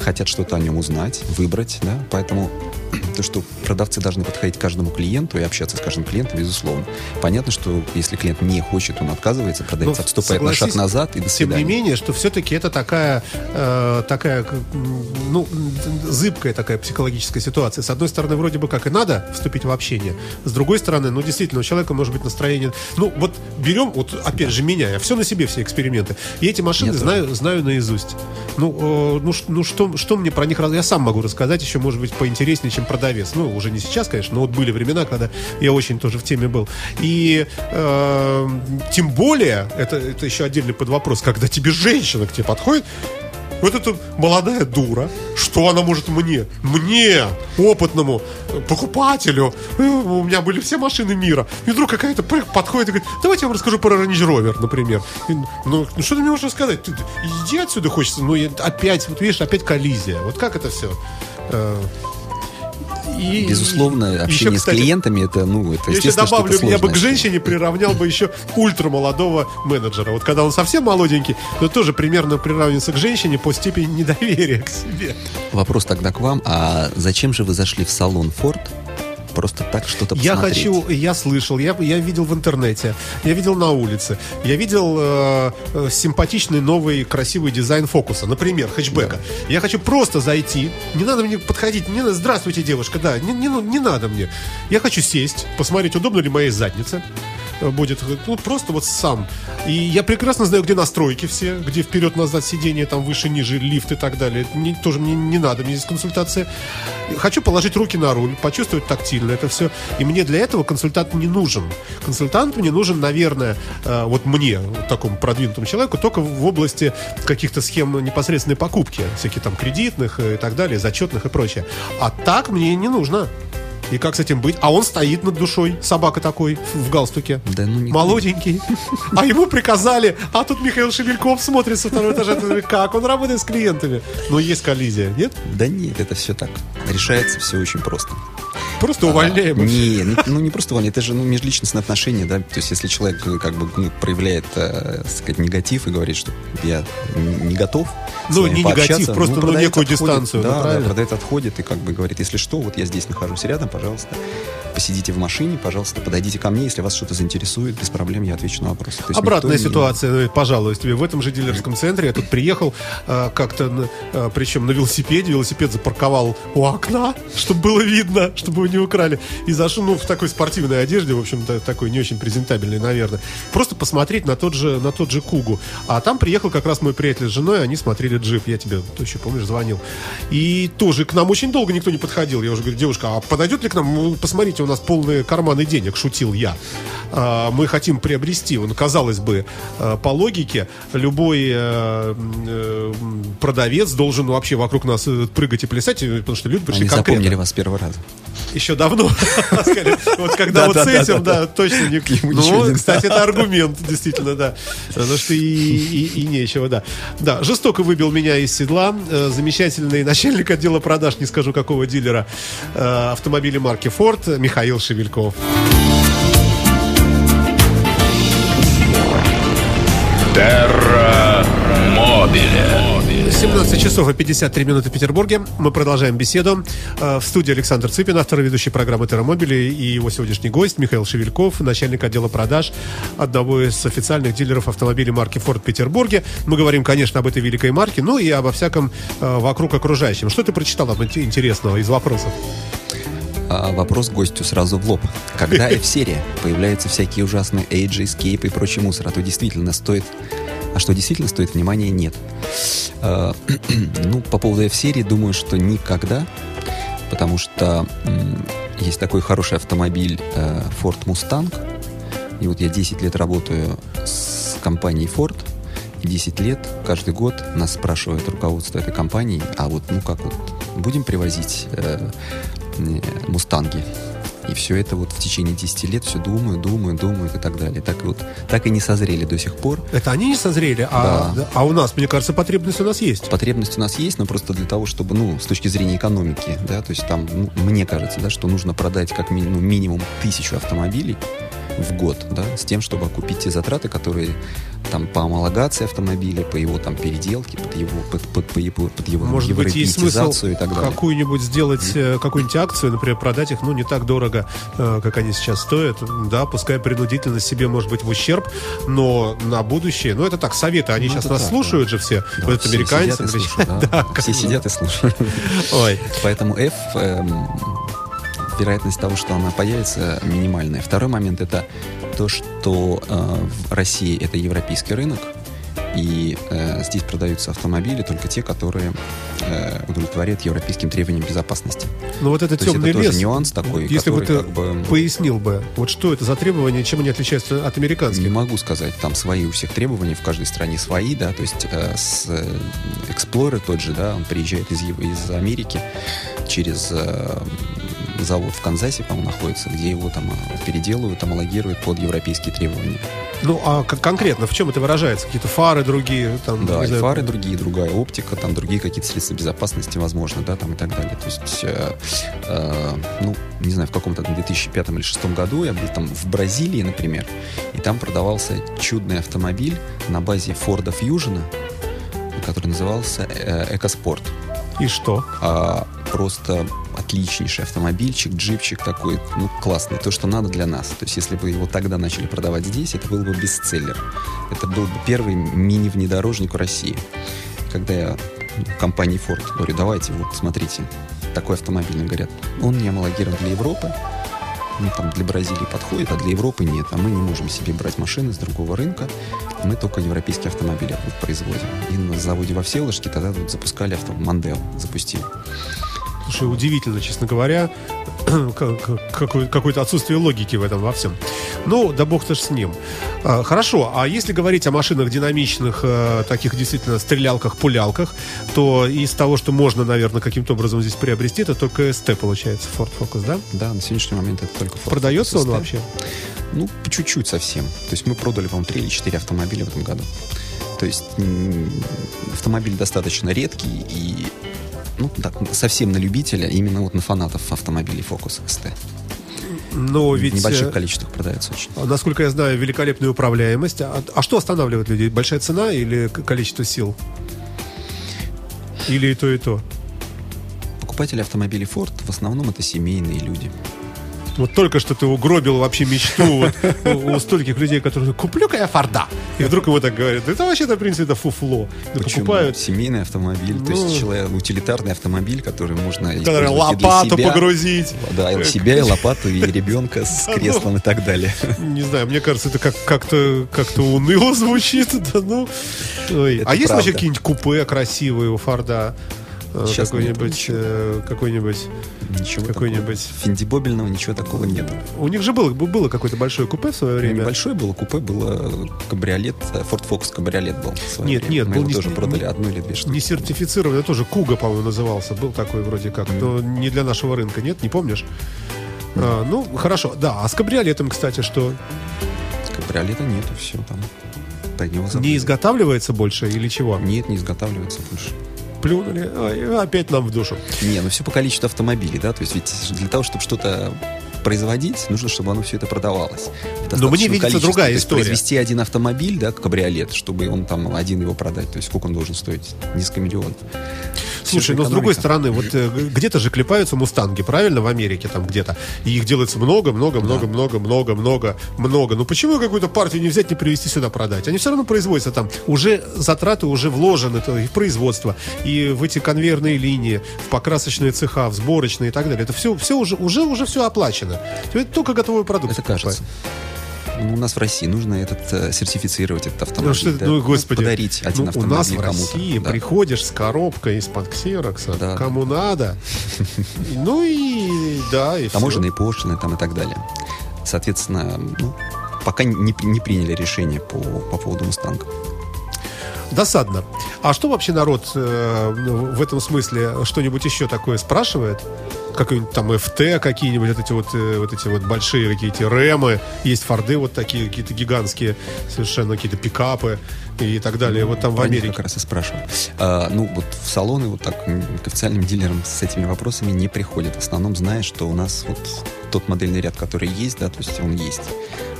хотят что-то о нем узнать, выбрать, да, поэтому то, что продавцы должны подходить к каждому клиенту и общаться с каждым клиентом, безусловно. Понятно, что если клиент не хочет, он отказывается, продавец Ну, отступает на шаг назад и до Тем свидания. не менее, что все-таки это такая, э, такая, ну, зыбкая такая психологическая ситуация. С одной стороны, вроде бы как и надо вступить в общение. С другой стороны, ну, действительно, у человека может быть настроение... Ну, вот берем, вот опять же, меня, я все на себе, все эксперименты. И эти машины Я знаю, знаю наизусть. Ну, э, ну, ну что, что мне про них... Я сам могу рассказать еще, может быть, поинтереснее, чем продавец. Ну, уже не сейчас, конечно, но вот были времена, когда я очень тоже в теме был. И э, тем более, это, это еще отдельный под вопрос, когда тебе женщина к тебе подходит, вот эта молодая дура, что она может мне? Мне, опытному э, покупателю, э, у меня были все машины мира. И вдруг какая-то подходит и говорит, давайте я вам расскажу про Range Rover, например. И, ну, ну, что ты мне можешь рассказать? Ты, иди отсюда хочется. Ну, опять, вот видишь, опять коллизия. Вот как это все? И, Безусловно, общение еще, с кстати, клиентами, это, ну, это, я еще добавлю, я бы к женщине приравнял бы еще ультрамолодого менеджера. Вот когда он совсем молоденький, то тоже примерно приравнивается к женщине по степени недоверия к себе. Вопрос тогда к вам. А зачем же вы зашли в салон Ford просто так что-то Я посмотреть? хочу, я слышал, я, я видел в интернете, я видел на улице, я видел э, э, симпатичный новый красивый дизайн фокуса, например, хэтчбека. Я хочу просто зайти, не надо мне подходить, не надо, здравствуйте, девушка, да, не, не, ну, не надо мне. Я хочу сесть, посмотреть, удобно ли моей заднице, будет, ну, просто вот сам. И я прекрасно знаю, где настройки все, где вперед-назад сиденье, там выше-ниже, лифт и так далее. Не- тоже мне не надо, мне здесь консультация. Хочу положить руки на руль, почувствовать тактильно это все. И мне для этого консультант не нужен. Консультант мне нужен, наверное, э, вот мне, такому продвинутому человеку, только в области каких-то схем непосредственной покупки, всяких там кредитных э, и так далее, зачетных и прочее. А так мне не нужно. И как с этим быть? А он стоит над душой, собака такой, в галстуке. Да ну не- Молоденький. А ему приказали, а тут Михаил Шевельков смотрит со второго этажа. Как он работает с клиентами? Ну, есть коллизия, нет? Да нет, это все так. Решается все очень просто. Просто увольняем. Не, ну, ну, не просто увольняем, это же ну, межличностные отношения, да. То есть, если человек э, как бы ну, проявляет, э, сказать, негатив и говорит, что я не готов. Ну, не негатив, просто, ну, продавец некую отходит. дистанцию, ну, Да, да, продавец отходит и как бы говорит, если что, вот я здесь нахожусь рядом, пожалуйста, посидите в машине, пожалуйста, подойдите ко мне, если вас что-то заинтересует, без проблем я отвечу на вопросы. То Обратная никто не- ситуация, ну, пожалуй, тебе в этом же дилерском центре. Я тут приехал э, как-то, э, причем на велосипеде. Велосипед запарковал у окна, чтобы было видно, чтобы не украли. И зашел, ну, в такой спортивной одежде, в общем-то, такой не очень презентабельной, наверное. Просто посмотреть на тот же, на тот же Кугу. А там приехал как раз мой приятель с женой, они смотрели джип. Я тебе, ты еще помнишь, звонил. И тоже к нам очень долго никто не подходил. Я уже говорю, девушка, а подойдет ли к нам? Ну, Посмотрите, у нас полные карманы денег, шутил я. А, Мы хотим приобрести, ну, казалось бы, э, по логике, любой э, э, продавец должен вообще вокруг нас прыгать и плясать, потому что люди пришли Они конкретно. запомнили вас с первого раза. Еще давно. Сказали, Вот когда Да, вот с этим, да, точно не... ему ничего Ну, не кстати, это аргумент, действительно, да. Потому что и, нечего, да. Да, жестоко выбил меня из седла. Э, Замечательный начальник отдела продаж, не скажу какого дилера, э, автомобилей марки Ford Михаил Шевельков. Терра Мобиле. 17 часов и 53 минуты в Петербурге. Мы продолжаем беседу. Э, В студии Александр Цыпин, автор и ведущий программы «Терромобили», и его сегодняшний гость Михаил Шевельков, начальник отдела продаж одного из официальных дилеров автомобилей марки «Форд» в Петербурге. Мы говорим, конечно, об этой великой марке, ну и обо всяком э, вокруг окружающем. Что ты прочитал об ин- интересного из вопросов? А вопрос гостю сразу в лоб. Когда F-серия появляются всякие ужасные Age, Escape и прочий мусор, а то действительно стоит... А что действительно стоит внимания, нет. А, ну, по поводу F-серии, думаю, что никогда, потому что есть такой хороший автомобиль э, Ford Mustang, и вот я 10 лет работаю с компанией Ford, и 10 лет каждый год нас спрашивает руководство этой компании, а вот, ну как вот, будем привозить э, э, мустанги? И все это вот в течение 10 лет все думаю, думаю, думаю и так далее. Так вот, так и не созрели до сих пор. Это они не созрели, а, Да. а у нас, мне кажется, потребность у нас есть. Потребность у нас есть, но просто для того, чтобы, ну, с точки зрения экономики, да, то есть там, ну, мне кажется, да, что нужно продать как ми- ну, минимум тысячу автомобилей в год, да, с тем, чтобы окупить те затраты, которые там по амалогации автомобиля, по его там переделке, под его, под, под- по его, под его Может быть, есть смысл и так далее. какую-нибудь сделать, э, какую-нибудь акцию, например, продать их, ну, не так дорого, э, как они сейчас стоят. Да, пускай принудительно себе может быть в ущерб, но на будущее, ну, это так, советы, они Ну, сейчас нас так, слушают да. же все. Да, вот это американцы. сидят слушают, да. как Все сидят и слушают. Ой. Поэтому F, эм, вероятность того, что она появится, минимальная. Второй момент это то, что э, в России это европейский рынок, и э, здесь продаются автомобили только те, которые э, удовлетворяют европейским требованиям безопасности. Ну, вот это То темный это тоже лес. нюанс такой, Если бы который ты как бы- пояснил бы, вот что это за требования, чем они отличаются от Не американских? могу сказать, там свои у всех требования, в каждой стране свои, да, то есть э, с э, Explorer тот же, да, он приезжает из, из Америки через э, завод в Канзасе, по-моему, находится, где его там э, переделывают, homологируют под европейские требования. Ну, а конкретно в чем это выражается? Какие-то фары другие? Там, Да, знаю, фары другие, другая оптика, там другие какие-то средства безопасности, возможно, да, там и так далее. То есть, э, э, ну, не знаю, в каком-то там 2005 или 2006 году я был там в Бразилии, например, и там продавался чудный автомобиль на базе Ford Fusion, который назывался э, EcoSport. И что? А, просто отличнейший автомобильчик, джипчик такой, ну, классный, то, что надо для нас. То есть, если бы его тогда начали продавать здесь, это был бы бестселлер. Это был бы первый мини-внедорожник в России. Когда я ну, компании Ford говорю, давайте, вот, смотрите, такой автомобиль, Они говорят, он не homологирован для Европы, ну, там для Бразилии подходит, а для Европы нет. А мы не можем себе брать машины с другого рынка. Мы только европейские автомобили производим. И на заводе во Всеволожске тогда вот запускали авто Мандел, запустил. Слушай, удивительно, честно говоря, какое-то отсутствие логики в этом во всем. Ну, да бог-то ж с ним. А, Хорошо, а если говорить о машинах динамичных, э, таких действительно стрелялках-пулялках, то из того, что можно, наверное, каким-то образом здесь приобрести, это только СТ получается, Ford Focus, да? Да, на сегодняшний момент это только Ford Продается Focus он ST. вообще? Ну, чуть-чуть совсем. То есть мы продали, по-моему, 3 или 4 автомобиля в этом году. То есть автомобиль достаточно редкий и ну, так, совсем на любителя, именно вот на фанатов автомобилей Focus ST. Но ведь... в небольших э, количествах продается очень. Насколько я знаю, великолепная управляемость. А, а что останавливает людей? Большая цена или количество сил? Или и то, и то? Покупатели автомобилей Ford в основном это семейные люди. Вот только что ты угробил вообще мечту вот у, у стольких людей, которые куплю-ка я Форда. И вдруг ему так говорят, это вообще-то, в принципе, это фуфло. Да Почему? покупают, Семейный автомобиль, то Ну. есть человек, утилитарный автомобиль, который можно который лопату себя. погрузить. Да, и себя, и лопату, и ребенка с ну. креслом и так далее. Не знаю, мне кажется, это как- как-то как-то уныло звучит. Да, ну. Ой. А есть вообще правда. какие-нибудь купе красивые у Форда? Э, Какой-нибудь, э, какой-нибудь Ничего Какой-нибудь- такого. Финдибобельного ничего такого нет. У них же было, было какое-то большое купе в свое время. Небольшое было купе, было кабриолет, э, Ford Focus кабриолет был. Нет, время. нет, Мы был не- тоже не- продали одну или две штуки. Не сертифицированный, тоже Куга, по-моему, назывался. Был такой вроде как. Но не для нашего рынка, нет? Не помнишь? А, ну, хорошо. Да, а с кабриолетом, кстати, что Кабриолета нету, все там. Не изготавливается больше или чего? Нет, не изготавливается больше. Плюнули, опять нам в душу. Не, ну все по количеству автомобилей, да, то есть ведь для того, чтобы что-то производить, нужно, чтобы оно все это продавалось. Но мне видится другая история. произвести один автомобиль, да, кабриолет, чтобы он там один его продать, то есть сколько он должен стоить? Несколько миллионов. Слушай, но с другой стороны, вот э, где-то же клепаются мустанги, правильно, в Америке там где-то. И их делается много, много, много, много, много, много, много. Ну почему какую-то партию не взять, не привезти сюда продать? Они все равно производятся там. Уже затраты уже вложены то и в производство, и в эти конвейерные линии, в покрасочные цеха, в сборочные и так далее. Это все, все уже, уже, уже все оплачено. Это только готовый продукт. Это кажется. Ну, у нас в России нужно этот э, сертифицировать этот автомобиль. Ну, что, да. ну, господи. Подарить один Ну, у автомобиль нас в. России да. приходишь с коробкой из-под ксерокса, Да. кому надо. Ну и да, и таможенные пошлины там и так далее. Соответственно, ну, пока не, не приняли решение по, по поводу мустанга. Досадно. А что вообще народ э, в этом смысле что-нибудь еще такое спрашивает? Какой-нибудь там FT, какие-нибудь вот эти вот, э, вот эти вот большие какие-то рэмы, есть форды вот такие какие-то гигантские, совершенно какие-то пикапы и так далее. Вот там в Америке. как раз и спрашиваю. А, ну, вот в салоны вот так к официальным дилерам с этими вопросами не приходят. В основном зная, что у нас вот тот модельный ряд, который есть, да, то есть он есть.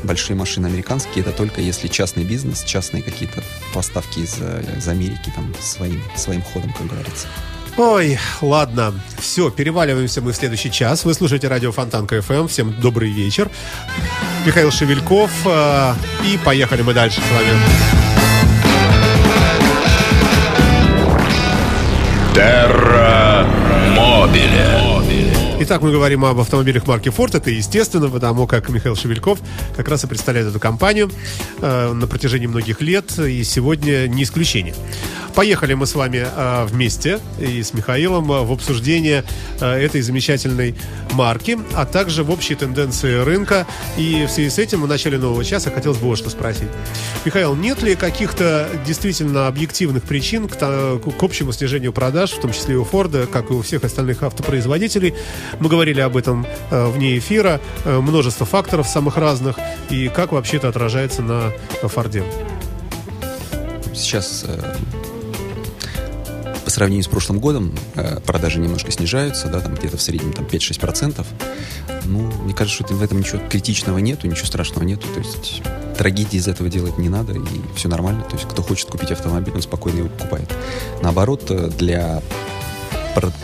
Большие машины американские, это только если частный бизнес, частные какие-то поставки из, э, из Америки там своим, своим ходом, как говорится. Ой, ладно. Все, переваливаемся мы в следующий час. Вы слушаете радио Фонтанка FM. Всем добрый вечер. Михаил Шевельков. э, и поехали мы дальше с вами. Терра Мобиле. Итак, мы говорим об автомобилях марки Ford. Это естественно, потому как Михаил Шевельков как раз и представляет эту компанию э, на протяжении многих лет. И сегодня не исключение. Поехали мы с вами э, вместе и с Михаилом э, в обсуждение э, этой замечательной марки, а также в общие тенденции рынка. И в связи с этим в начале нового часа хотелось бы вот что спросить. Михаил, нет ли каких-то действительно объективных причин к, к общему снижению продаж, в том числе и у Форда, как и у всех остальных автопроизводителей? Мы говорили об этом э, вне эфира, э, множество факторов самых разных, и как вообще это отражается на э, Форде? Сейчас э, по сравнению с прошлым годом э, продажи немножко снижаются, да, там где-то в среднем там 5-6%. Ну, мне кажется, что в этом ничего критичного нету, ничего страшного нету. То есть трагедии из этого делать не надо, и все нормально. То есть кто хочет купить автомобиль, он спокойно его покупает. Наоборот, э, для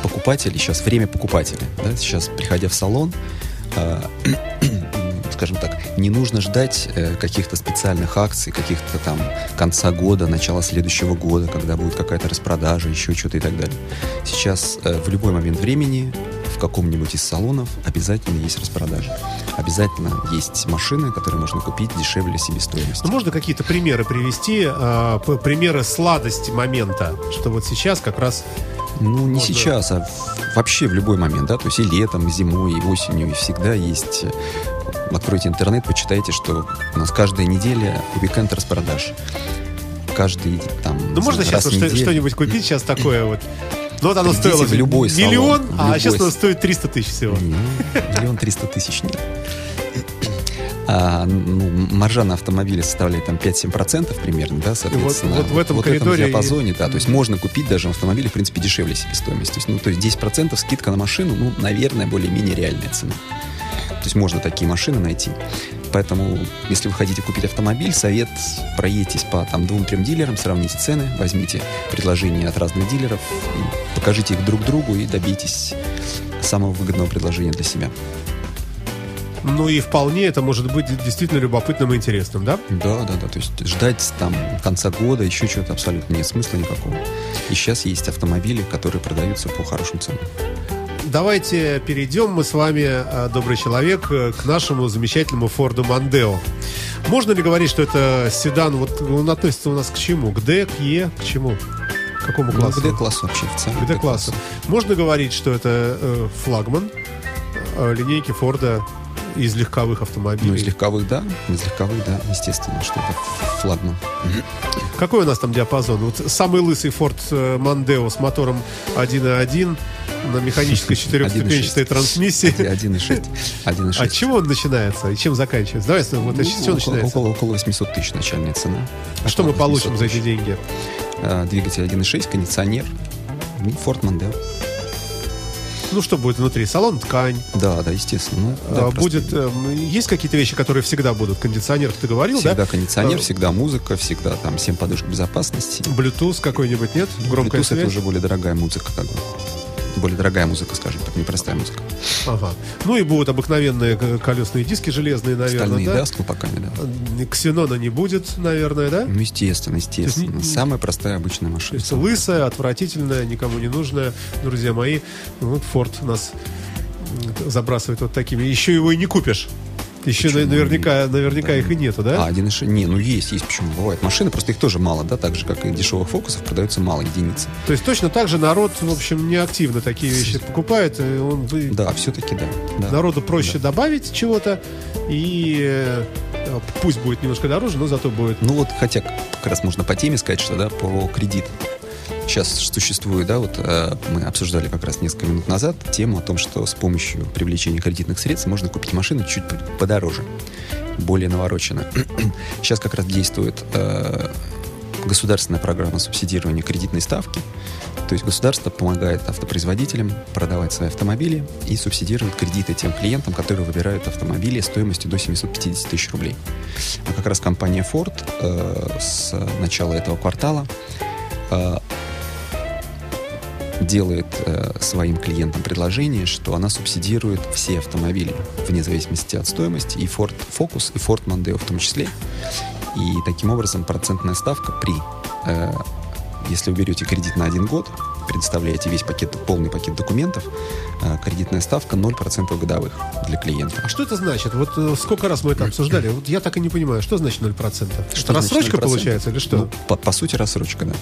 покупателей сейчас время покупателя. Да? Сейчас, приходя в салон, э, скажем так, не нужно ждать э, каких-то специальных акций, каких-то там конца года, начала следующего года, когда будет какая-то распродажа, еще что-то и так далее. Сейчас э, в любой момент времени в каком-нибудь из салонов обязательно есть распродажа. Обязательно есть машины, которые можно купить дешевле себестоимости. Ну, можно какие-то примеры привести, э, примеры сладости момента, что вот сейчас как раз Ну, не Можно- сейчас, а вообще в любой момент, да, то есть и летом, и зимой, и осенью, и всегда есть... э, Откройте интернет, почитайте, что у нас каждая неделя уикенд распродаж. Каждый там... Ну, можно сейчас что- что-нибудь купить сейчас такое вот. Ну, вот оно Придите стоило в любой салон, миллион, в а сейчас оно стоит 300 тысяч всего. Миллион триста тысяч нет. А, ну, маржа на автомобиле составляет там 5-7% примерно, да, соответственно. вот в этом вот коридоре и- диапазоне, да, то есть можно купить даже автомобиль, в принципе, дешевле себестоимости. То есть, ну, то есть 10% скидка на машину, ну, наверное, более-менее реальная цена. То есть можно такие машины найти. Поэтому, если вы хотите купить автомобиль, совет проедьтесь по там двум-трем дилерам, сравните цены, возьмите предложения от разных дилеров, покажите их друг другу и добейтесь самого выгодного предложения для себя. Ну и вполне это может быть действительно любопытным и интересным, да? Да, да, да. То есть ждать там конца года еще чего-то абсолютно нет смысла никакого. И сейчас есть автомобили, которые продаются по хорошим ценам. Давайте перейдем мы с вами, э, добрый человек, э, к нашему замечательному Форду Мандео. Можно ли говорить, что это седан, вот он относится у нас к чему? К D, к E, к чему? К какому Ну, классу? к D-классу вообще в целом. К D-классу. Можно говорить, что это э, флагман э, линейки Форда из легковых автомобилей. Ну, из легковых, да. Из легковых, да, естественно, что это флагман. Какой у нас там диапазон? Вот самый лысый Ford э, Mondeo с мотором 1.1 на механической четырехступенчатой 1.6. трансмиссии. 1.6. 1.6. От чего он начинается и чем заканчивается? Давай, вот Ну, с чего около, начинается? около, около 800 тысяч начальная цена. А что мы получим 800 за эти деньги? А, Двигатель 1.6, кондиционер. И Ford Mondeo. Ну, что будет внутри? Салон, ткань. Да, да, естественно. Ну, да, А, будет, эм, есть какие-то вещи, которые всегда будут? Кондиционер, ты говорил, Всегда да? кондиционер, А, всегда музыка, всегда там 7 подушек безопасности. Bluetooth какой-нибудь, нет? Громкая Bluetooth связь? это уже более дорогая музыка, как бы. Более дорогая музыка, скажем так, непростая музыка. Ага. Ну и будут обыкновенные колесные диски железные, наверное, Стальные, да? да, с колпаками, да. Ксенона не будет, наверное, да? Ну, естественно, естественно. не- Самая простая обычная То машина. есть лысая, отвратительная, никому не нужная. Друзья мои, вот Форд нас забрасывает вот такими. Еще его и не купишь. Еще Почему? на- наверняка, наверняка Да. их и нету, да? А, 1.6, не, ну есть, есть, почему бывает. Машины, просто их тоже мало, да, так же, как и дешевых фокусов, продаются мало единиц. То есть точно так же народ, в общем, не активно такие вещи покупает. и он, вы- Да, все-таки да. да. Народу проще добавить чего-то, и э, пусть будет немножко дороже, но зато будет Ну вот, хотя как раз можно по теме сказать, что да, по кредит. Сейчас существует, да, вот э, мы обсуждали как раз несколько минут назад тему о том, что с помощью привлечения кредитных средств можно купить машину чуть по- подороже, более навороченно. Сейчас как раз действует э, государственная программа субсидирования кредитной ставки. То есть государство помогает автопроизводителям продавать свои автомобили и субсидирует кредиты тем клиентам, которые выбирают автомобили стоимостью до 750 тысяч рублей. А как раз компания Ford э, с начала этого квартала э, делает э, своим клиентам предложение, что она субсидирует все автомобили вне зависимости от стоимости, и Ford Focus, и Ford Mondeo в том числе. И таким образом процентная ставка при, э, если вы берете кредит на один год, предоставляете весь пакет, полный пакет документов, э, кредитная ставка 0% годовых для клиента. А что это значит? Вот э, сколько раз мы это обсуждали? Вот я так и не понимаю, что значит 0%? Это Что рассрочка 0%? получается или что? Ну, по, по сути, рассрочка, да.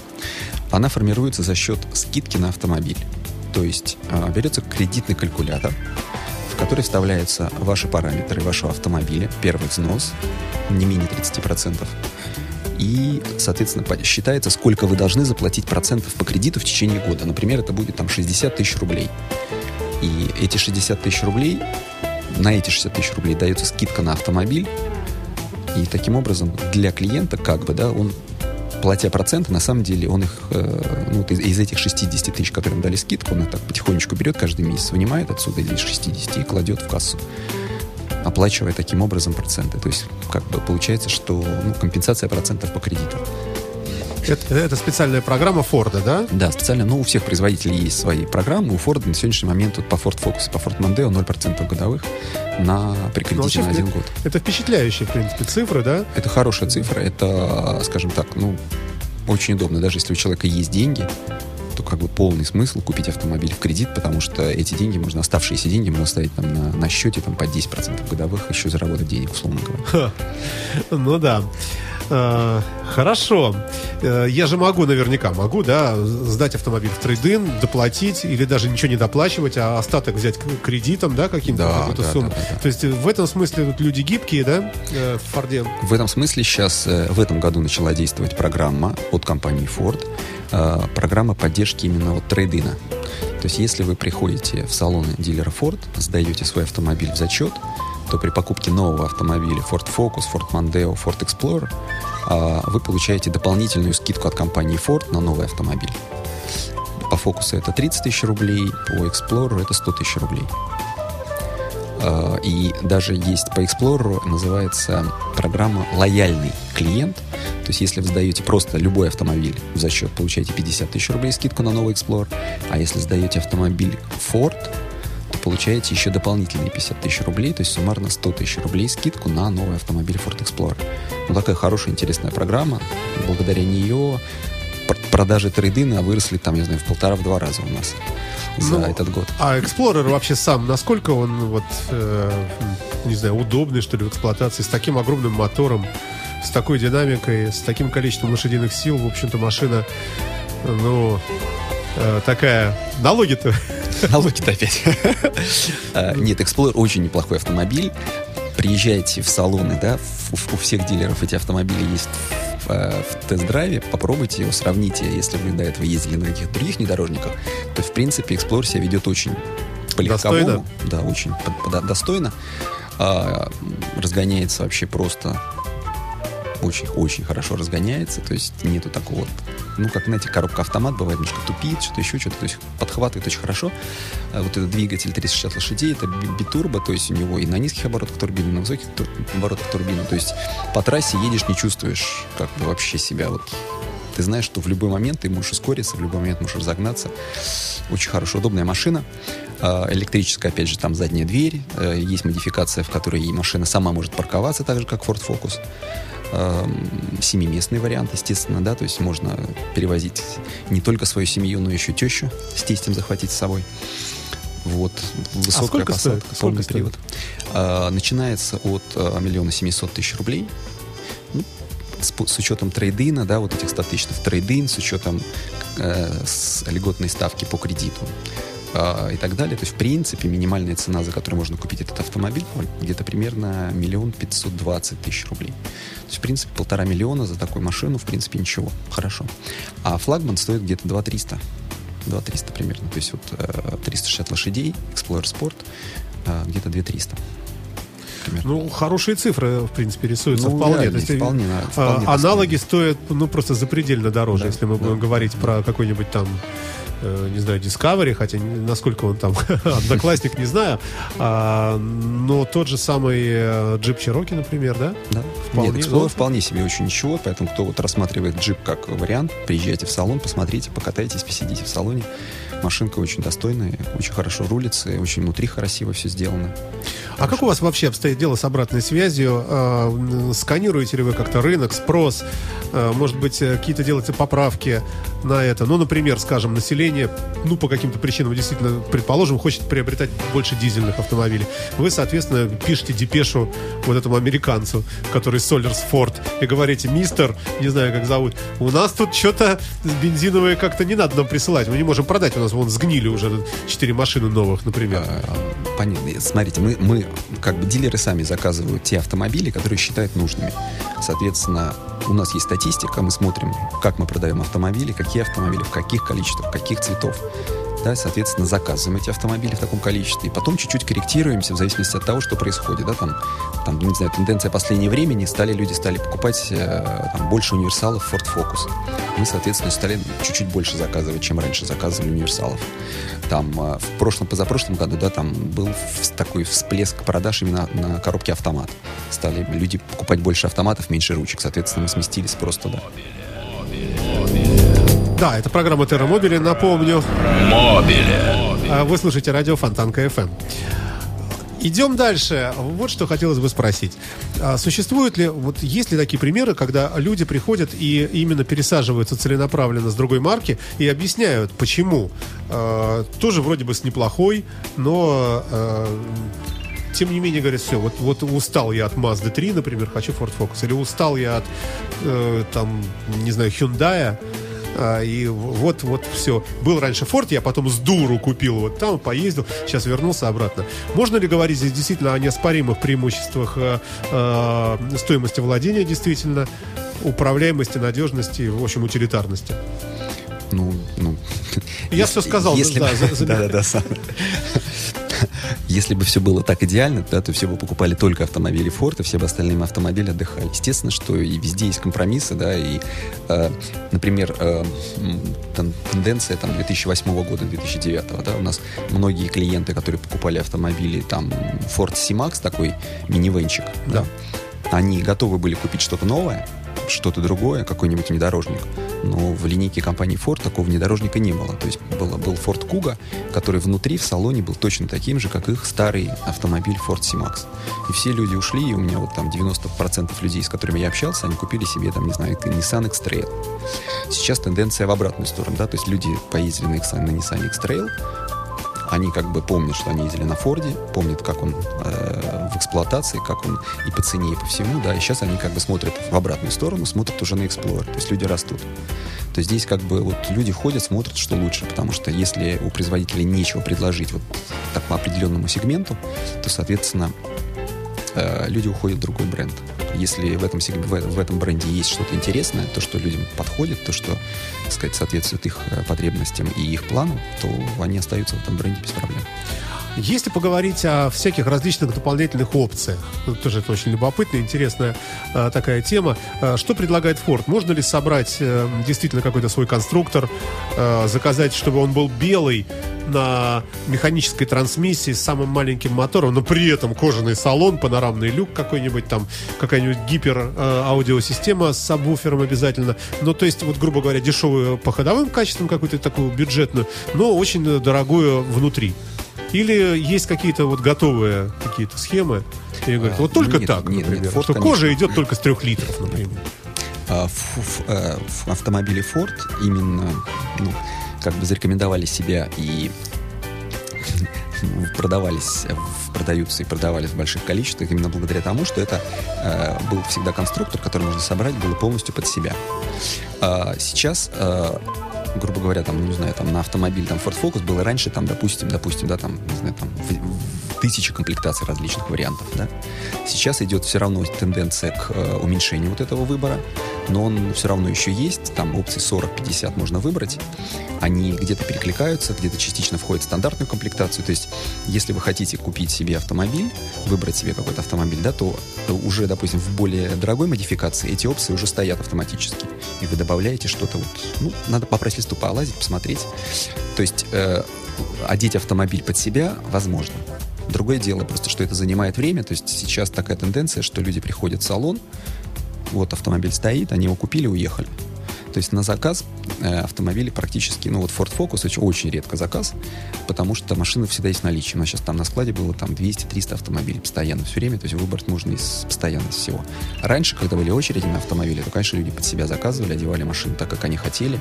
Она формируется за счет скидки на автомобиль. То есть а, берется кредитный калькулятор, в который вставляются ваши параметры вашего автомобиля, первый взнос, не менее 30%, и, соответственно, считается, сколько вы должны заплатить процентов по кредиту в течение года. Например, это будет там 60 тысяч рублей. И эти 60 тысяч рублей, на эти 60 тысяч рублей дается скидка на автомобиль, и таким образом для клиента, как бы, да, он, платя проценты, на самом деле он их, э, ну, из, этих 60 тысяч, которым дали скидку, он их так потихонечку берет каждый месяц, вынимает отсюда из 60 и кладет в кассу, оплачивая таким образом проценты. То есть, как бы получается, что ну, компенсация процентов по кредиту. Это, это специальная программа Форда, да? Да, специально, ну, у всех производителей есть свои программы. У Ford на сегодняшний момент вот по Ford Focus, по Ford Mondeo 0% годовых на при Ну, кредите вообще, на один год. Это впечатляющие, в принципе, цифры, да? Это хорошая цифра, это, скажем так, ну, очень удобно. Даже если у человека есть деньги, то как бы полный смысл купить автомобиль в кредит, потому что эти деньги можно, оставшиеся деньги можно оставить там на, на счете там по 10% годовых, еще заработать денег, условно говоря. Ну да. Э, Хорошо. Э, Я же могу, наверняка могу, да, сдать автомобиль в трейдин, доплатить или даже ничего не доплачивать, а остаток взять кредитом, да, каким-то Да, какую-то да, сумму. да, да, да. То есть э, в этом смысле вот люди гибкие, да, э, в Форде. В этом смысле сейчас, в этом году начала действовать программа от компании Ford, программа поддержки именно вот трейдина. То есть если вы приходите в салоны дилера Ford, сдаете свой автомобиль в зачет, то при покупке нового автомобиля Ford Focus, Ford Mondeo, Ford Explorer э, вы получаете дополнительную скидку от компании Ford на новый автомобиль. По Focus это 30 тысяч рублей, по Explorer это 100 тысяч рублей. Э, И даже есть по Explorer, называется программа «Лояльный клиент». То есть, если вы сдаете просто любой автомобиль в зачет, получаете 50 тысяч рублей скидку на новый Explorer. А если сдаете автомобиль Ford, получаете еще дополнительные 50 тысяч рублей, то есть суммарно 100 тысяч рублей скидку на новый автомобиль Ford Explorer. Ну, такая хорошая, интересная программа. Благодаря нее пр- продажи трейдина выросли там, я знаю, в полтора-два раза у нас за Ну, этот год. А Explorer вообще сам, насколько он вот, э, не знаю, удобный, что ли, в эксплуатации, с таким огромным мотором, с такой динамикой, с таким количеством лошадиных сил, в общем-то, машина, ну, э, такая... Налоги-то Налоги-то опять. А, Нет, Explorer очень неплохой автомобиль. Приезжайте в салоны, да, у всех дилеров эти автомобили есть в, э, в тест-драйве, попробуйте его, сравните. Если вы до этого ездили на каких-то других внедорожниках, то, в принципе, Explorer себя ведет очень по-легковому. Достойно? Да, очень по- по- достойно. А, разгоняется вообще просто очень-очень хорошо разгоняется, то есть нету такого вот, ну, как, знаете, коробка автомат бывает, немножко тупит, что-то еще, что-то, то есть подхватывает очень хорошо. А вот этот двигатель 360 лошадей, это би- битурбо, то есть у него и на низких оборотах турбина, и на высоких тур- оборотах турбина, то есть по трассе едешь, не чувствуешь как бы вообще себя вот ты знаешь, что в любой момент ты можешь ускориться, в любой момент можешь разогнаться. Очень хорошая, удобная машина. А, Электрическая, опять же, там задняя дверь. Э, Есть модификация, в которой машина сама может парковаться, так же, как Ford Focus. Эм, Семиместный вариант, естественно, да, то есть можно перевозить не только свою семью, но еще тещу с тестем захватить с собой. Вот. Высокая сколько стоит? посадка, Сколько полный стоит? А, Начинается от а, миллиона семисот тысяч рублей Ну, с, с учетом трейдина, да, вот этих 100 тысяч в трейдин, с учетом э, с льготной ставки по кредиту а, и так далее. То есть, в принципе, минимальная цена, за которую можно купить этот автомобиль, где-то примерно миллион пятьсот двадцать тысяч рублей. То есть, в принципе, полтора миллиона за такую машину, в принципе, ничего. Хорошо. А флагман стоит где-то 2 300. 2 300 примерно. То есть, вот э, 360 лошадей, Explorer Sport, э, где-то 2 300. Примерно. Ну, хорошие цифры, в принципе, рисуются Ну, вполне. реально, есть, вполне, а, да, вполне аналоги стоят, ну, просто запредельно дороже, Да, если мы будем да. говорить про какой-нибудь там э, не знаю, Discovery, хотя насколько он там одноклассник, не знаю. А, но тот же самый э, Jeep Cherokee, например, да? Да. Вполне Нет, Explorer вполне себе очень ничего, поэтому кто вот рассматривает джип как вариант, приезжайте в салон, посмотрите, покатайтесь, посидите в салоне. Машинка очень достойная, очень хорошо рулится, и очень внутри красиво все сделано. А как у вас вообще обстоит дело с обратной связью? М, Сканируете ли вы как-то рынок, спрос? А, Может быть, э, какие-то делаете поправки на это? Ну, например, скажем, население, ну, по каким-то причинам, действительно, предположим, хочет приобретать больше дизельных автомобилей. Вы, соответственно, пишете депешу вот этому американцу, который Solers Ford, и говорите, мистер, не знаю, как зовут, у нас тут что-то бензиновое как-то не надо нам присылать. Мы не можем продать, у нас вон сгнили уже четыре машины новых, например. А, Понятно. Смотрите, мы, мы, как бы дилеры сами заказывают те автомобили, которые считают нужными. Соответственно, у нас есть статистика, мы смотрим, как мы продаем автомобили, какие автомобили, в каких количествах, каких цветов. Да, соответственно, заказываем эти автомобили в таком количестве. И потом чуть-чуть корректируемся в зависимости от того, что происходит. Да, там, там, не знаю, тенденция последнего времени, стали, люди стали покупать э, там, больше универсалов Ford Focus. Мы, соответственно, стали чуть-чуть больше заказывать, чем раньше заказывали универсалов. Там э, в прошлом, позапрошлом году, да, там был такой всплеск продаж именно на коробке автомат. Стали люди покупать больше автоматов, меньше ручек. Соответственно, мы сместились просто, да. Да, это программа Терра Мобили, напомню. Мобиле. А Вы слушаете радио Фонтанка FM. Идем дальше. Вот что хотелось бы спросить. А существуют ли, вот есть ли такие примеры, когда люди приходят и именно пересаживаются целенаправленно с другой марки и объясняют, почему? А, тоже вроде бы с неплохой, но тем не менее говорят, все, вот, вот устал я от Mazda 3, например, хочу Ford Focus, или устал я от, э, там, не знаю, Hyundai, а, и вот, вот все. Был раньше Форд, я потом с дуру купил вот там, поездил, сейчас вернулся обратно. Можно ли говорить здесь действительно о неоспоримых преимуществах э, э, стоимости владения, действительно, управляемости, надежности, в общем, утилитарности? Ну, ну. Я все сказал. Если да, да, да, да, сам. Если бы все было так идеально, да, то все бы покупали только автомобили Ford, и все бы остальные автомобили отдыхали. Естественно, что и везде есть компромиссы, да, и, э, например, э, там, тенденция там 2008 года, 2009, да, у нас многие клиенты, которые покупали автомобили, там, Ford C-Max, такой минивенчик, да, они готовы были купить что-то новое, что-то другое, какой-нибудь внедорожник. Но в линейке компании Ford такого внедорожника не было. То есть было, был Ford Kuga, который внутри в салоне был точно таким же, как их старый автомобиль Ford C-Max. И все люди ушли, и у меня вот там 90% людей, с которыми я общался, они купили себе, там, не знаю, Nissan X-Trail. Сейчас тенденция в обратную сторону, да, то есть люди поездили на, на Nissan X-Trail, они как бы помнят, что они ездили на Форде, помнят, как он э, в эксплуатации, как он и по цене, и по всему, да, и сейчас они как бы смотрят в обратную сторону, смотрят уже на Explorer, то есть люди растут. То есть здесь как бы вот люди ходят, смотрят, что лучше, потому что если у производителя нечего предложить вот такому определенному сегменту, то, соответственно, люди уходят в другой бренд. Если в этом, в, этом бренде есть что-то интересное, то, что людям подходит, то, что, так сказать, соответствует их э, потребностям и их плану, то они остаются в этом бренде без проблем. Если поговорить о всяких различных дополнительных опциях, ну, тоже это очень любопытная, интересная э, такая тема. Э, что предлагает Ford? Можно ли собрать э, действительно какой-то свой конструктор, заказать, чтобы он был белый на механической трансмиссии с самым маленьким мотором, но при этом кожаный салон, панорамный люк какой-нибудь там, какая-нибудь гипер аудиосистема с сабвуфером обязательно. Ну, то есть, вот, грубо говоря, дешевую по ходовым качествам, какую-то такую бюджетную, но очень дорогую внутри. Или есть какие-то вот готовые какие-то схемы, и говорят, вот ну только нет, так, нет, нет, например, Ford, что конечно. кожа идет только с трех литров, например. А в, в- э, в автомобиле Ford именно ну, как бы зарекомендовали себя и продавались, в- продаются и продавались в больших количествах именно благодаря тому, что это э, был всегда конструктор, который можно собрать было полностью под себя. А сейчас, э, грубо говоря, там, не знаю, там на автомобиль там Ford Focus было раньше, там, допустим, допустим, да, там, не знаю, там в- в тысячи комплектаций различных вариантов, да. Сейчас идет все равно тенденция к э, уменьшению вот этого выбора, но он все равно еще есть, там опции 40-50 можно выбрать, они где-то перекликаются, где-то частично входят в стандартную комплектацию, то есть если вы хотите купить себе автомобиль, выбрать себе какой-то автомобиль, да, то уже, допустим, в более дорогой модификации эти опции уже стоят автоматически, и вы добавляете что-то вот, ну, надо по прайс-листу полазить, посмотреть, то есть э, одеть автомобиль под себя возможно. Другое дело просто, что это занимает время. То есть сейчас такая тенденция, что люди приходят в салон, вот автомобиль стоит, они его купили, уехали. То есть на заказ э, автомобили практически, ну вот Ford Focus очень, очень редко заказ, потому что машина всегда есть в наличии. У нас сейчас там на складе было там 200-300 автомобилей постоянно все время, то есть выбрать можно из постоянно всего. Раньше, когда были очереди на автомобили, то, конечно, люди под себя заказывали, одевали машины так, как они хотели,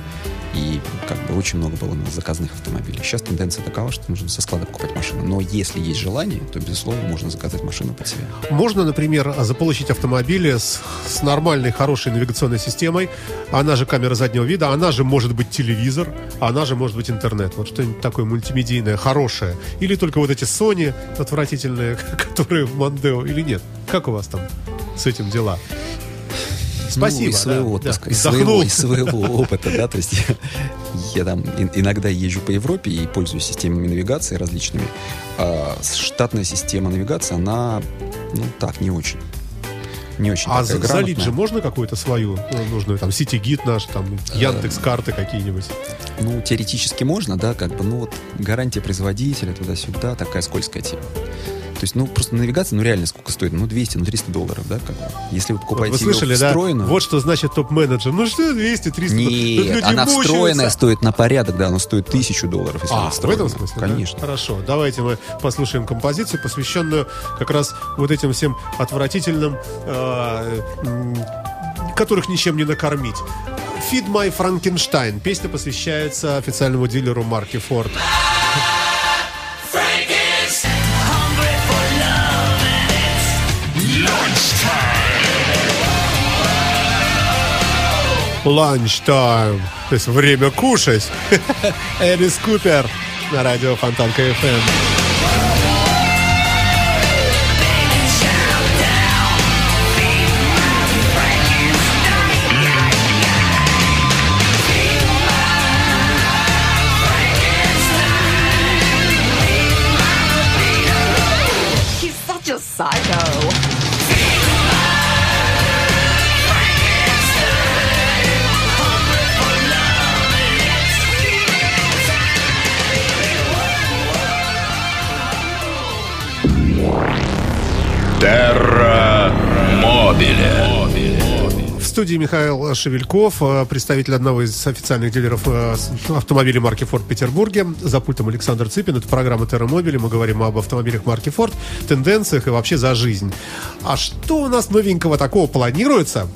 и как бы очень много было на заказных автомобилей. Сейчас тенденция такова, что нужно со склада покупать машину. Но если есть желание, то, безусловно, можно заказать машину под себя. Можно, например, заполучить автомобили с, с нормальной, хорошей навигационной системой. Она же камера заднего вида, она же может быть телевизор, она же может быть интернет. Вот что-нибудь такое мультимедийное, хорошее. Или только вот эти Sony отвратительные, которые в Мандео, или нет? Как у вас там с этим дела? Спасибо. Ну, из своего да, отпуска, да. из, своего, из своего опыта, да, то есть я, я там ин- иногда езжу по Европе и пользуюсь системами навигации различными. А штатная система навигации, она, ну, так, не очень. Не очень А такая за- залить грамотная. же можно какую-то свою ну, нужную, там, сити-гид наш, там, Яндекс карты какие-нибудь? Ну, теоретически можно, да, как бы, ну, вот гарантия производителя туда-сюда, такая скользкая тема. То есть, ну, просто навигация, ну, реально сколько стоит? Ну, 200, ну, 300 долларов, да, как. Если вы Вот покупаете вы слышали, ее да? встроенную... Вот что значит топ-менеджер. Ну что, 200, 300. Тут Нет, она мучаются. встроенная стоит на порядок, да, она стоит тысячу долларов, если А, она в встроенная. этом смысле? да? Конечно. Хорошо. Давайте мы послушаем композицию, посвященную как раз вот этим всем отвратительным, э, которых ничем не накормить. Feed My Frankenstein. Песня посвящается официальному дилеру марки Ford. Lunchtime. То есть время кушать. Элис Купер на радио Фонтанка FM. Мобиле. В студии Михаил Шевельков, э, представитель одного из официальных дилеров э, автомобилей марки Ford в Петербурге. За пультом Александр Цыпин. Это программа Терромобили. Мы говорим об автомобилях марки Ford, тенденциях и вообще за жизнь. А что у нас новенького такого планируется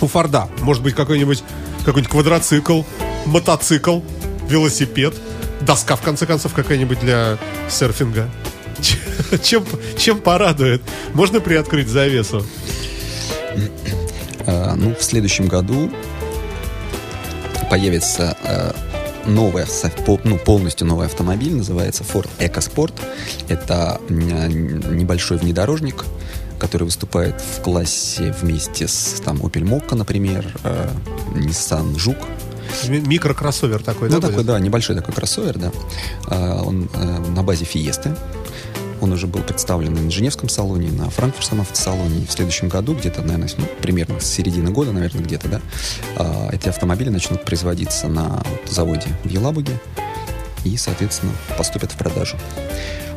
у Форда? Может быть, какой-нибудь какой-нибудь квадроцикл, мотоцикл, велосипед, доска, в конце концов, какая-нибудь для серфинга? Чем, чем порадует? Можно приоткрыть завесу? Э, ну, в следующем году появится э, новый, ну, полностью новый автомобиль, называется Ford EcoSport. Это м, небольшой внедорожник, который выступает в классе вместе с там, Opel Mokka, например, э, Nissan Жук. Ми- Микрокроссовер такой, Ну, да? такой, будет? да, небольшой такой кроссовер, да. Он э, на базе Фиесты. Он уже был представлен на Женевском салоне, на Франкфуртском автосалоне. И в следующем году, где-то, наверное, ну, примерно с середины года, наверное, где-то, да, а, эти автомобили начнут производиться на заводе в Елабуге и, соответственно, поступят в продажу.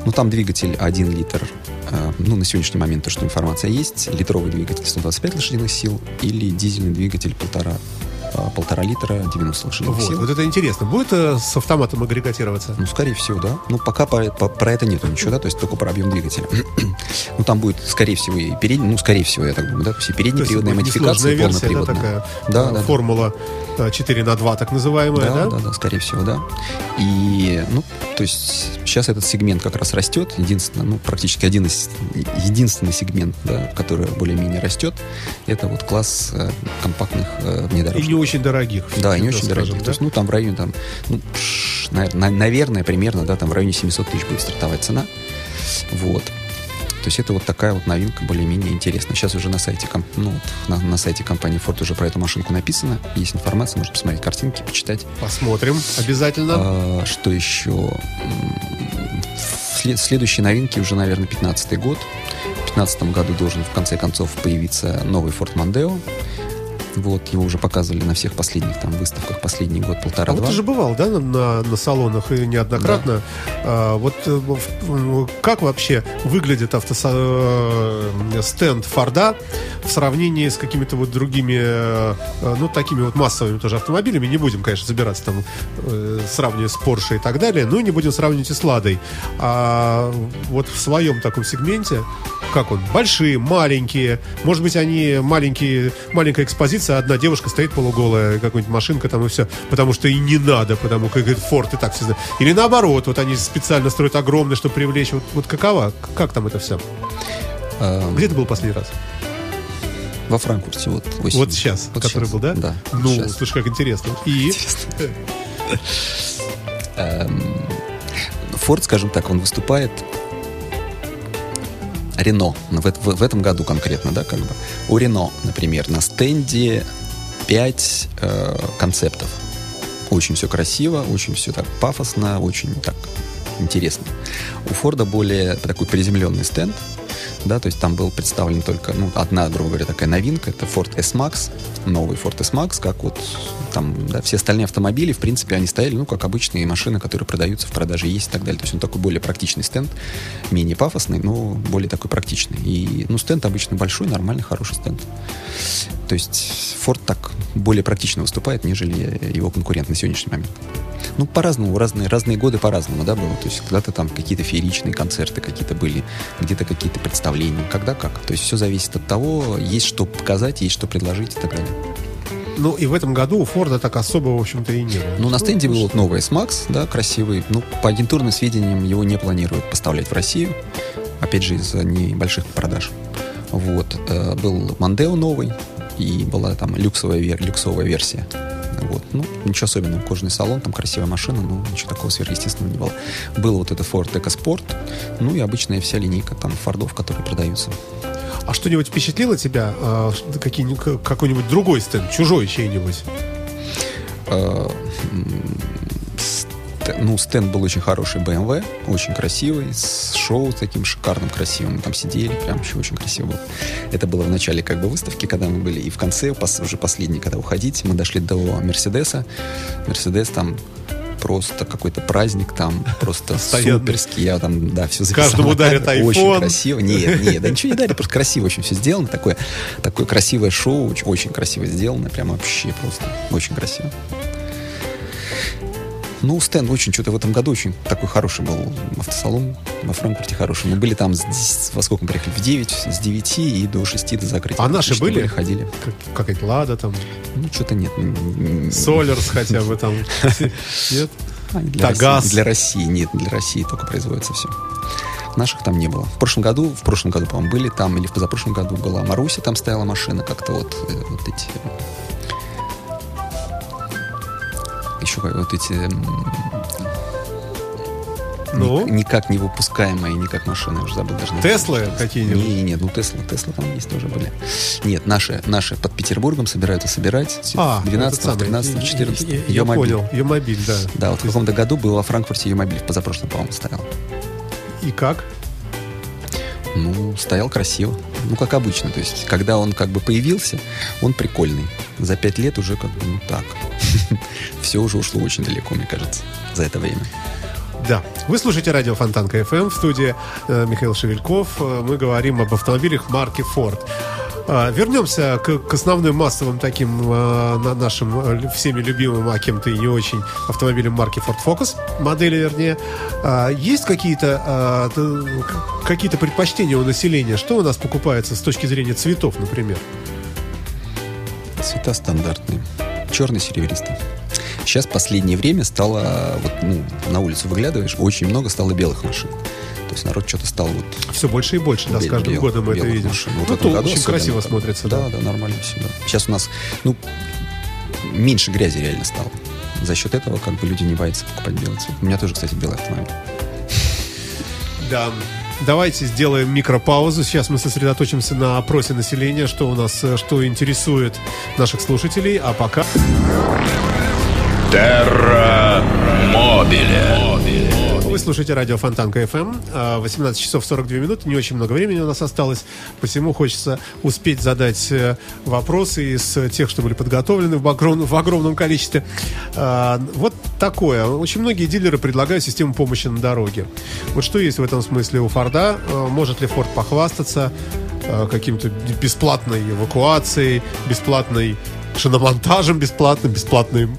Ну, там двигатель 1 литр. э, Ну, на сегодняшний момент то, что информация есть. Литровый двигатель 125 лошадиных сил или дизельный двигатель полтора, полтора литра 90 лошадиных Вот, сил. вот это интересно. Будет э, с автоматом агрегатироваться? Ну, скорее всего, да. Ну, пока по- по- про это нету ничего, да, то есть только про объем двигателя. ну, там будет, скорее всего, и передний, ну, скорее всего, я так думаю, да, то есть и То передняя есть приводная будет несложная модификация, и версия, да, полноприводная. такая Да, э, да, да. формула э, 4 на 2, так называемая, да? Да, да, да, скорее всего, да. И, ну, то есть сейчас этот сегмент как раз растет. Единственное, ну, практически один из, единственный сегмент, да, который более-менее растет, это вот класс э, компактных э, И внедорожников. не очень дорогих. Да, и не очень скажем, дорогие. да? То есть, ну, там в районе, там, ну, пш, навер- на- наверное, примерно, да, там в районе 700 тысяч будет стартовать цена. Вот. То есть это вот такая вот новинка более-менее интересная. Сейчас уже на сайте, комп- ну, на, на сайте компании Ford уже про эту машинку написано. Есть информация, можно посмотреть картинки, почитать. Посмотрим обязательно. А, что еще? След- следующие новинки уже, наверное, 15 год. В 2015 году должен в конце концов появиться новый Ford Mondeo. Вот, его уже показывали на всех последних там выставках последний год, А полтора-два. вот ты же бывал, да, на, на, на салонах и неоднократно. А, вот э, как вообще выглядит автосо... э, стенд Форда в сравнении с какими-то вот другими, э, ну, такими вот массовыми тоже автомобилями? Не будем, конечно, забираться там, сравнивая с Porsche и так далее, но и не будем сравнивать и с Ладой. А вот в своем таком сегменте, как он? Большие, маленькие, может быть, они маленькие, маленькая экспозиция, одна девушка стоит полуголая, какая-нибудь машинка там и все, потому что и не надо, потому как говорит, Форд и так все знают. Или наоборот, вот они специально строят огромное, чтобы привлечь. Вот, вот какова? Как там это все? А, Где ты был последний раз? Во Франкфурте, вот осенью. Вот сейчас, Вот который сейчас, был, да? Да. Ну, сейчас. слушай, как интересно. И Форд, скажем так, он выступает Рено, в, в- в этом году конкретно, да, как бы. У Рено, например, на стенде 5 концептов. Очень все красиво, очень все так пафосно, очень так интересно. У Форда более такой приземленный стенд, да, то есть там был представлен только, ну, одна, грубо говоря, такая новинка, это Ford S-Max, новый Ford S-Max, как вот там, да, все остальные автомобили, в принципе, они стояли, ну, как обычные машины, которые продаются в продаже, есть и так далее. То есть он такой более практичный стенд, менее пафосный, но более такой практичный. И, ну, стенд обычно большой, нормальный, хороший стенд. То есть Ford так более практично выступает, нежели его конкурент на сегодняшний момент. Ну, по-разному, разные, разные годы по-разному, да, было. То есть когда-то там какие-то фееричные концерты какие-то были, где-то какие-то представления, когда как. То есть все зависит от того, есть что показать, есть что предложить и так далее. Ну, и в этом году у Форда так особо, в общем-то, и не было. Ну, на стенде был вот новый S-Max, да, красивый. Ну, по агентурным сведениям, его не планируют поставлять в Россию. Опять же, из-за небольших продаж. Вот. Э, Был Мандео новый, и была там люксовая, люксовая версия. Вот. Ну, ничего особенного. Кожаный салон, там красивая машина, но ничего такого сверхъестественного не было. Был вот это Ford EcoSport, ну и обычная вся линейка там фордов, которые продаются. А что-нибудь впечатлило тебя? э, что- какие- какой-нибудь другой стенд, чужой чей-нибудь? Ну, стенд был очень хороший, BMW, очень красивый, с шоу таким шикарным, красивым. Мы там сидели, прям еще очень красиво было. Это было в начале как бы выставки, когда мы были, и в конце, уже последний, когда уходить, мы дошли до Мерседеса. Мерседес там просто какой-то праздник там, просто Постоянный. суперский. Я там, да, все записал. Каждому дарят камеру. Очень iPhone. красиво. Нет, нет, да ничего не дарят, просто красиво очень все сделано. Такое, такое красивое шоу, очень, очень красиво сделано, прям вообще просто очень красиво. Ну, стенд очень, что-то в этом году очень такой хороший был автосалон во Франкфурте хороший. Мы были там, с 10 во сколько мы приехали? В 9, с 9 и до 6 до закрытия. А наши были? Ходили. Как- Какая-то Лада там, Ну, что-то нет. Солерс хотя бы там. Нет? а, для. России, для России, нет, для России только производится все. Наших там не было. В прошлом году, в прошлом году, по-моему, были там, или в позапрошлом году была Маруся, там стояла машина, как-то вот, э, вот эти... Еще вот эти... Ну? ни- никак не выпускаемые, никак машины, уже забыл даже. Теслы какие-нибудь? Не, не, ну Тесла, Тесла там есть тоже были. Нет, наши, наши под Петербургом собираются собирать. А, 12, этот самый, 13, 14. Я, я понял, ее мобиль, да. Да, вот в каком-то году был во Франкфурте ее мобиль, в позапрошлом, по-моему, стоял. И как? Ну, стоял красиво. Ну, как обычно. То есть, когда он как бы появился, он прикольный. За пять лет уже как бы, ну, так. Все уже ушло очень далеко, мне кажется, за это время. Да. Вы слушаете радио Фонтан КФМ в студии э, Михаил Шевельков. Э, Мы говорим об автомобилях марки Ford. Э, Вернемся к, к основным массовым таким на- нашим э, всеми любимым, а кем-то и не очень автомобилям марки Ford Focus, модели вернее. А, Есть какие-то какие-то предпочтения у населения? Что у нас покупается с точки зрения цветов, например? Цвета стандартные. Черный, серебристый. Сейчас последнее время стало, вот, ну, на улицу выглядываешь, очень много стало белых машин. Есть народ что-то стал вот Все больше и больше, да, с каждым бел- годом мы это видим. машин. Вот Ну, этом то году очень особенно красиво смотрится, да. да. Да, нормально все, да. Сейчас у нас, ну, меньше грязи реально стало. За счет этого как бы люди не боятся покупать белый цвет. У меня тоже, кстати, белый автомобиль. Да. Давайте сделаем микропаузу. Сейчас мы сосредоточимся на опросе населения, что у нас, э, что интересует наших слушателей. А пока... Терра Мобиле. Вы слушаете радио Фонтан КФМ. А, 18 часов 42 минуты. Не очень много времени у нас осталось. Посему хочется успеть задать э, вопросы из тех, что были подготовлены в огром- в огромном количестве. А, Вот такое. Очень многие дилеры предлагают систему помощи на дороге. Вот что есть в этом смысле у Форда? Э, Может ли Форд похвастаться каким-то бесплатной эвакуацией, бесплатной шиномонтажем бесплатным, бесплатным,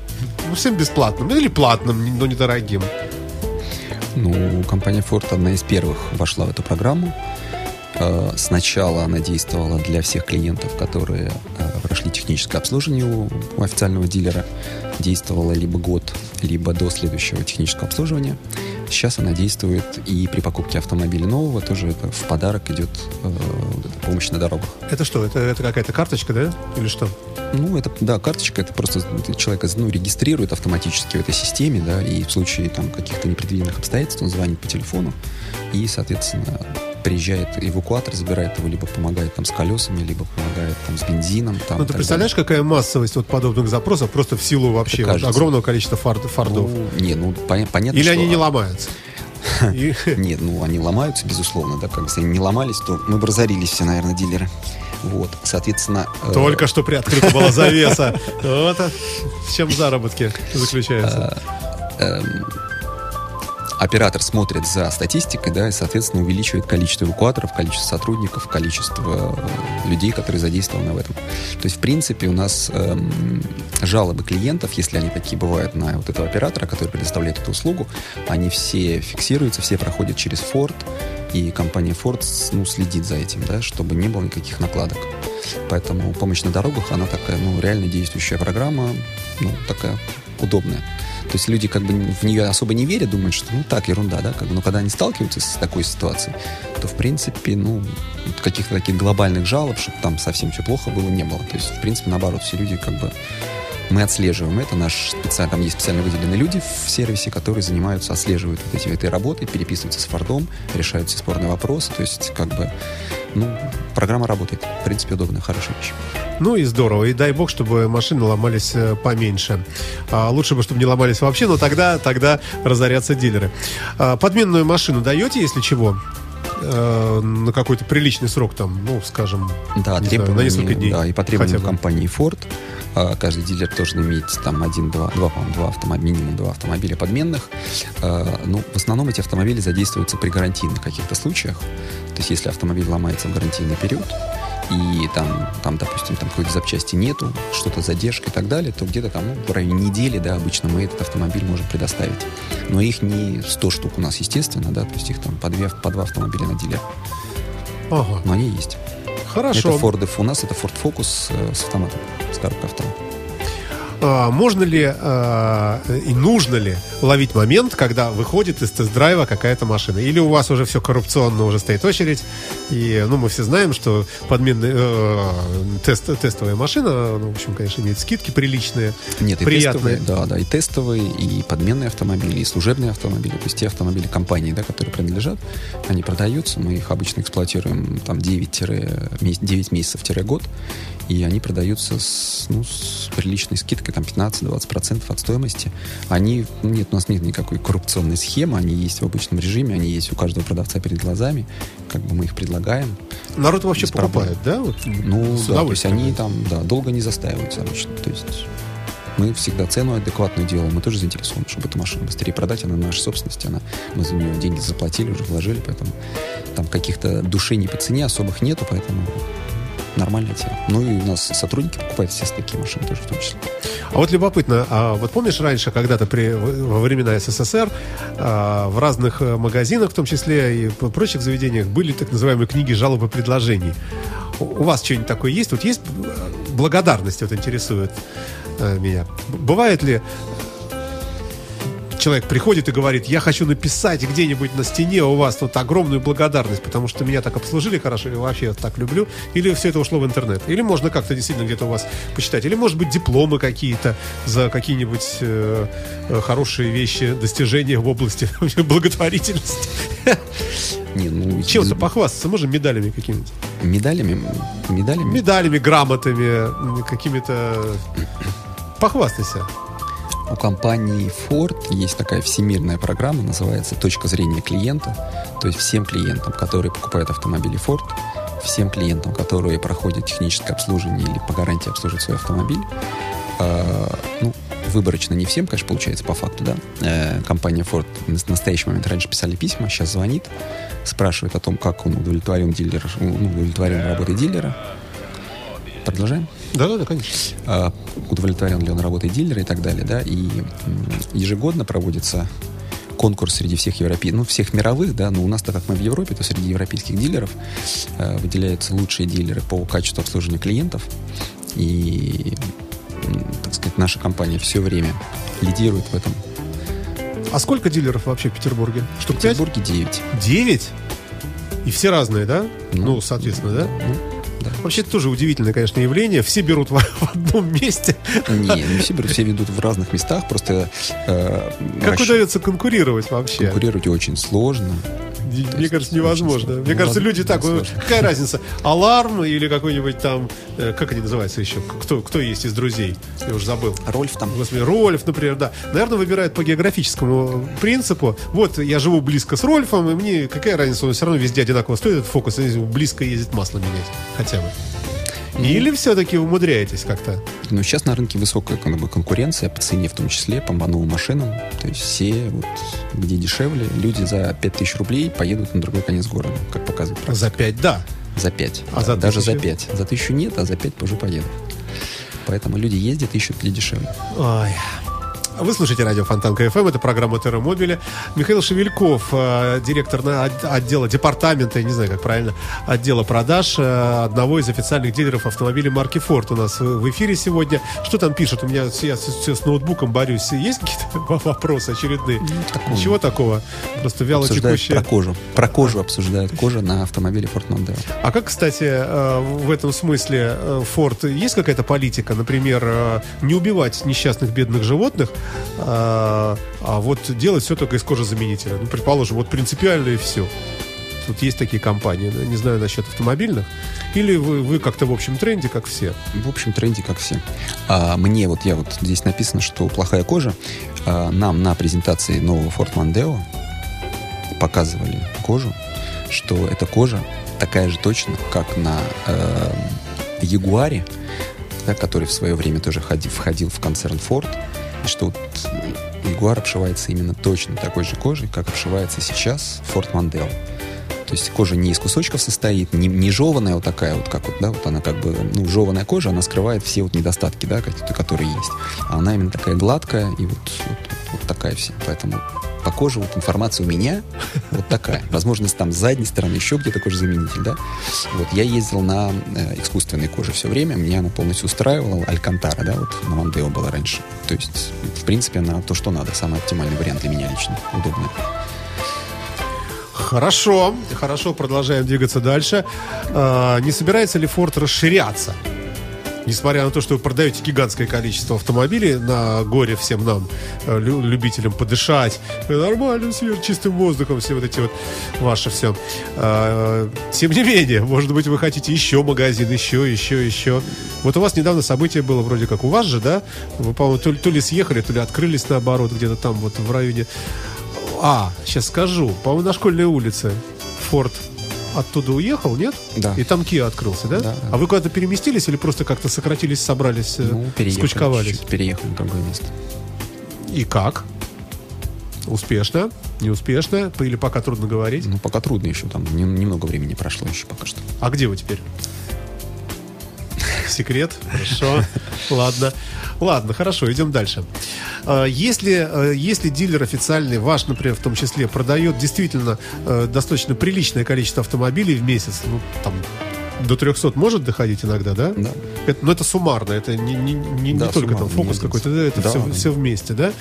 ну, всем бесплатным, или платным, но недорогим. Ну, компания Ford одна из первых вошла в эту программу. Э, Сначала она действовала для всех клиентов, которые э, прошли техническое обслуживание у, у официального дилера. Действовала либо год, либо до следующего технического обслуживания. Сейчас она действует и при покупке автомобиля нового тоже это в подарок идет э, помощь на дорогах. Это что? Это, это какая-то карточка, да? Или что? Ну, это, да, карточка, это просто человека ну, регистрирует автоматически в этой системе, да, и в случае там каких-то непредвиденных обстоятельств он звонит по телефону и, соответственно, приезжает эвакуатор, забирает его, либо помогает там с колесами, либо помогает там с бензином. Там, Ну, ты представляешь, какая массовость вот подобных запросов просто в силу вообще вот огромного количества фард- далее. фардов? Ну, не, ну, пон- понятно, Или что... они не ломаются? Нет, ну, они ломаются, безусловно, да, как если они не ломались, то мы бы разорились все, наверное, дилеры. Вот, соответственно... э, Только что приоткрыта была завеса. Вот с чем заработки заключаются. Оператор смотрит за статистикой, да, и, соответственно, увеличивает количество эвакуаторов, количество сотрудников, количество э, людей, которые задействованы в этом. То есть, в принципе, у нас эм, жалобы клиентов, если они такие бывают на вот этого оператора, который предоставляет эту услугу, они все фиксируются, все проходят через Ford, и компания Ford ну, следит за этим, да, чтобы не было никаких накладок. Поэтому помощь на дорогах, она такая, ну, реально действующая программа, ну, такая удобная. То есть люди как бы в нее особо не верят, думают, что ну так, ерунда, да, как бы, но когда они сталкиваются с такой ситуацией, то в принципе, ну, каких-то таких глобальных жалоб, чтобы там совсем все плохо было, не было. То есть, в принципе, наоборот, все люди как бы мы отслеживаем это, наш специально, там есть специально выделенные люди в сервисе, которые занимаются, отслеживают вот эти, этой работой, переписываются с Фордом, решают все спорные вопросы, то есть как бы, ну, программа работает, в принципе, удобная, хорошая вещь. Ну и здорово. И дай бог, чтобы машины ломались э, поменьше. А, лучше бы, чтобы не ломались вообще, но тогда, тогда разорятся дилеры. А, подменную машину даете, если чего? Э, на какой-то приличный срок там, ну, скажем, Да, не знаю, на несколько дней. Да, и по бы. компании Ford а, каждый дилер должен иметь там один, два, два, по-моему, два автомобиля, минимум два автомобиля подменных. А, Ну, в основном эти автомобили задействуются при гарантийных каких-то случаях. То есть, если автомобиль ломается в гарантийный период, и там, там допустим, там какой-то запчасти нету, что-то задержка и так далее, то где-то там ну, в районе недели, да, обычно мы этот автомобиль можем предоставить. Но их не 100 штук у нас, естественно, да, то есть их там по, две, по два автомобиля на дилер. Ага. Но они есть. Хорошо. Это Ford, у нас это Ford Focus э, с автоматом, с коробкой автомата. А, можно ли а, и нужно ли ловить момент, когда выходит из тест-драйва какая-то машина? Или у вас уже все коррупционно, уже стоит очередь, и, ну, мы все знаем, что подменная э, тест, тестовая машина, ну, в общем, конечно, имеет скидки приличные, Нет, и приятные. тестовые, да, да, и тестовые, и подменные автомобили, и служебные автомобили. То есть те автомобили компании, да, которые принадлежат, они продаются, мы их обычно эксплуатируем там 9, 9 месяцев-год, и они продаются с, ну, с приличной скидкой, там 15-20% от стоимости. Они, нет, у нас нет никакой коррупционной схемы, они есть в обычном режиме, они есть у каждого продавца перед глазами, как бы мы их предлагаем. Народ вообще покупает, да? Вот, Ну, да, то есть они там, да, долго не застаиваются обычно. То есть мы всегда цену адекватную делаем, мы тоже заинтересованы, чтобы эту машину быстрее продать, она наша собственность, она, мы за нее деньги заплатили, уже вложили, поэтому там каких-то душений по цене особых нету, поэтому нормальная тема. Ну и у нас сотрудники покупают, естественно, такие машины тоже в том числе. А вот любопытно, а вот помнишь раньше, когда-то при, во времена СССР а, в разных э, магазинах, в том числе и в прочих заведениях, были так называемые книги жалоб и предложений. У, вас что-нибудь такое есть? Вот есть э, благодарность, вот интересует э, меня. Бывает ли человек приходит и говорит, я хочу написать где-нибудь на стене у вас тут огромную благодарность, потому что меня так обслужили хорошо, и вообще так люблю, или все это ушло в интернет, или можно как-то действительно где-то у вас почитать, или может быть дипломы какие-то за какие-нибудь э, э, хорошие вещи, достижения в области благотворительности. Не, ну, Чем-то похвастаться, можно медалями какими-нибудь. медалями, медалями. Медалями, грамотами, какими-то... Похвастайся. У компании Ford есть такая всемирная программа, называется «Точка зрения клиента». То есть всем клиентам, которые покупают автомобили Ford, всем клиентам, которые проходят техническое обслуживание или по гарантии обслуживают свой автомобиль, э, ну, выборочно не всем, конечно, получается по факту, да. Э, компания Ford в настоящий момент раньше писали письма, сейчас звонит, спрашивает о том, как он удовлетворен дилер, ну, удовлетворен работой дилера. Продолжаем? Да-да-да, конечно. а, удовлетворен ли он работой дилера и так далее, да, и ежегодно проводится конкурс среди всех европейских, ну, всех мировых, да, но у нас, так как мы в Европе, то среди европейских дилеров э, выделяются лучшие дилеры по качеству обслуживания клиентов, и, так сказать, наша компания все время лидирует в этом. А сколько дилеров вообще в Петербурге? В Штук пять? Петербурге 9. Девять? И все разные, да? Ну, Ну, соответственно, да? Ну, да. Вообще, это тоже удивительное, конечно, явление. Все берут в, в одном месте. Не, не все берут, все ведут в разных местах, просто э, Как расч- удается конкурировать вообще? конкурировать очень сложно. Мне кажется, невозможно. Мне кажется, люди так, какая разница? Аларм или какой-нибудь там, э, как они называются еще? Кто, кто есть из друзей? Я уже забыл. Рольф там Господи, Рольф, например, да. Наверное, выбирают по географическому принципу. Вот я живу близко с Рольфом, и мне какая разница, он все равно везде одинаково стоит, этот фокус, близко ездит масло менять. Хотя бы. Или все-таки умудряетесь как-то? Но сейчас на рынке высокая как бы, конкуренция по цене в том числе, по новым машинам. То есть все, вот, где дешевле, люди за 5000 рублей поедут на другой конец города, как показывает практика. За 5, да. За 5. А за Даже за тысячу? 5. За тысячу нет, а за 5 уже поедут. Поэтому люди ездят, ищут где дешевле. Ой. Вы слушаете радио Фонтанка FM, это программа Терра Мобиле. Михаил Шевельков, э, директор отдела департамента, я не знаю, как правильно, отдела продаж э, одного из официальных дилеров автомобилей марки Ford у нас в эфире сегодня. Что там пишут? У меня я с, с- ноутбуком борюсь. Есть какие-то вопросы очередные? Ничего такого. Просто вяло Обсуждают текущие. про кожу. Про кожу обсуждают. Кожа на автомобиле Ford Mondeo. А как, кстати, э, в этом смысле Ford есть какая-то политика, например, не убивать несчастных бедных животных, э, а вот делать все только из кожезаменителя? Ну, предположим, вот принципиально и все. Тут есть такие компании, да, не знаю насчет автомобильных. Или вы, вы как-то в общем тренде, как все? В общем, тренде, как все. А мне вот, я вот здесь написано, что плохая кожа. А, нам на презентации нового Ford Mondeo показывали кожу, что эта кожа такая же точно, как на э, да, который в свое время тоже ходи- входил в концерн Ford, что вот Ягуар обшивается именно точно такой же кожей, как обшивается сейчас Ford Mondeo. То есть кожа не из кусочков состоит, не, не жеванная вот такая вот, как вот, да, вот она как бы, ну, жеванная кожа, она скрывает все вот недостатки, да, которые есть. А она именно такая гладкая и вот, вот, вот такая вся. Поэтому по коже вот информация у меня вот такая. Возможно, там с задней стороны еще где-то кожезаменитель, да. Вот я ездил на э, искусственной коже все время, меня она полностью устраивала. Алькантара, да, вот на Мондео была раньше. То есть, в принципе, она то, что надо. Самый оптимальный вариант для меня лично. Удобно. Хорошо, хорошо, продолжаем двигаться дальше. А, не собирается ли Ford расширяться? Несмотря на то, что вы продаете гигантское количество автомобилей на горе всем нам, э, лю- любителям подышать, э, нормальным, свежим, чистым воздухом, все вот эти вот ваши все. А, Тем не менее, может быть, вы хотите еще магазин, еще, еще, еще. Вот у вас недавно событие было вроде как у вас же, да? Вы, по-моему, то, ли- то ли съехали, то ли открылись наоборот, где-то там вот в районе а, сейчас скажу. По-моему, на школьной улице Форд оттуда уехал, нет? Да. И там Kia открылся, да? Да, да. А вы куда-то переместились или просто как-то сократились, собрались, э, Ну, переехали. скучковались? чуть-чуть, Переехали в другое место. И как? Успешно? Неуспешно? Или пока трудно говорить? Ну, пока трудно еще, там не- немного времени прошло еще пока что. А где вы теперь? Секрет? Хорошо. Ладно. Ладно, хорошо, идем дальше. А, Если, э, если дилер официальный, ваш, например, в том числе, продает действительно э, достаточно приличное количество автомобилей в месяц, ну, там, до 300 может доходить иногда, да? Да. Это, но это суммарно, это не, не, не, не Да, только там фокус не какой-то, это Да, все, да. все вместе, да?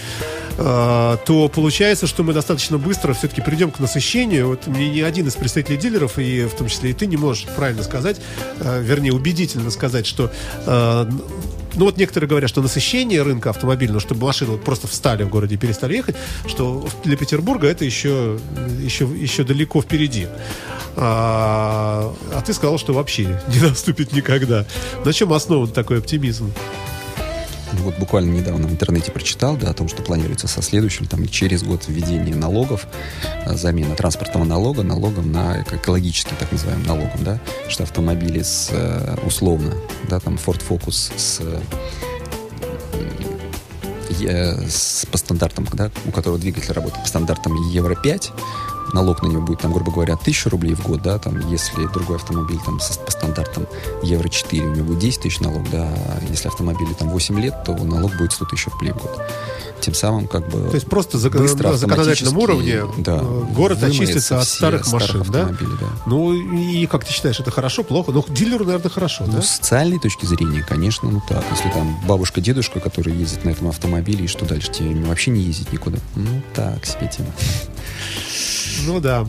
А, то получается, что мы достаточно быстро все-таки придем к насыщению. Вот мне ни один из представителей дилеров, и в том числе и ты, не можешь правильно сказать, э, вернее, убедительно сказать, что э, ну вот некоторые говорят, что насыщение рынка автомобильного, чтобы машины вот просто встали в городе и перестали ехать, что для Петербурга это еще, еще, еще далеко впереди. А, а ты сказал, что вообще не наступит никогда. На чем основан такой оптимизм? Вот буквально недавно в интернете прочитал, да, о том, что планируется со следующим, там, через год введение налогов, э, замена транспортного налога налогом на эко- экологическим, так называемым налогом, да, что автомобили с, э, условно, да, там, Ford Focus с э, с, по стандартам, да, у которого двигатель работает по стандартам Евро-5, налог на него будет, там, грубо говоря, 1000 рублей в год, да, там, если другой автомобиль там со- по стандартам Евро-4, у него будет 10 тысяч налог, да, а если автомобилю там 8 лет, то налог будет 100 тысяч рублей в год. Тем самым, как бы, То есть просто зак- быстро, на законодательном уровне да, э, город очистится от старых машин, да? да. Ну и как ты считаешь, это хорошо, плохо? Ну, дилеру, наверное, хорошо, Ну, да? с социальной точки зрения, конечно, ну так. Если там бабушка, дедушка, которые ездят на этом автомобиле, и что дальше? Тебе вообще не ездить никуда? Ну, так себе тема. Ну да.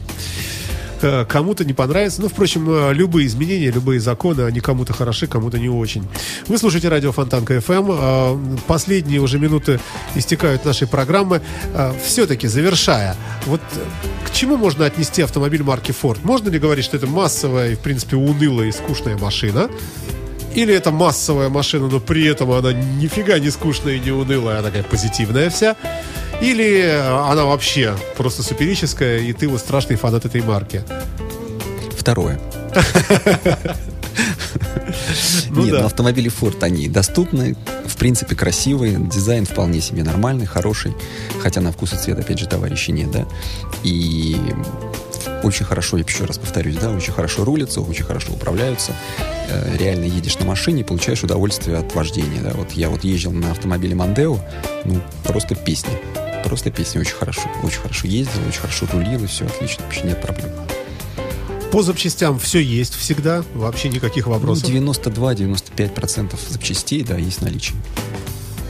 Э, Кому-то не понравится. Ну, впрочем, э, любые изменения, любые законы, они кому-то хороши, кому-то не очень. Вы слушаете радио Фонтанка ФМ. Э, Последние уже минуты истекают нашей программы. Все-таки, завершая, вот к чему можно отнести автомобиль марки Ford? Можно ли говорить, что это массовая и, в принципе, унылая и скучная машина? Или это массовая машина, но при этом она нифига не скучная и не унылая, она такая позитивная вся. Или э, она вообще просто суперическая, и ты вот страшный фанат этой марки. Второе. Ну Нет, да. но автомобили Ford, они доступны, в принципе, красивые, дизайн вполне себе нормальный, хороший, хотя на вкус и цвет, опять же, товарищей нет, да, и очень хорошо, я еще раз повторюсь, да, очень хорошо рулятся, очень хорошо управляются, Э, реально едешь на машине, получаешь удовольствие от вождения, да, вот я вот ездил на автомобиле Мандео, ну, просто песня, просто песня, очень хорошо, очень хорошо ездил, очень хорошо рулил, и все отлично, вообще нет проблем. По запчастям все есть всегда, вообще никаких Ну, вопросов. 92-95% запчастей, да, есть наличие.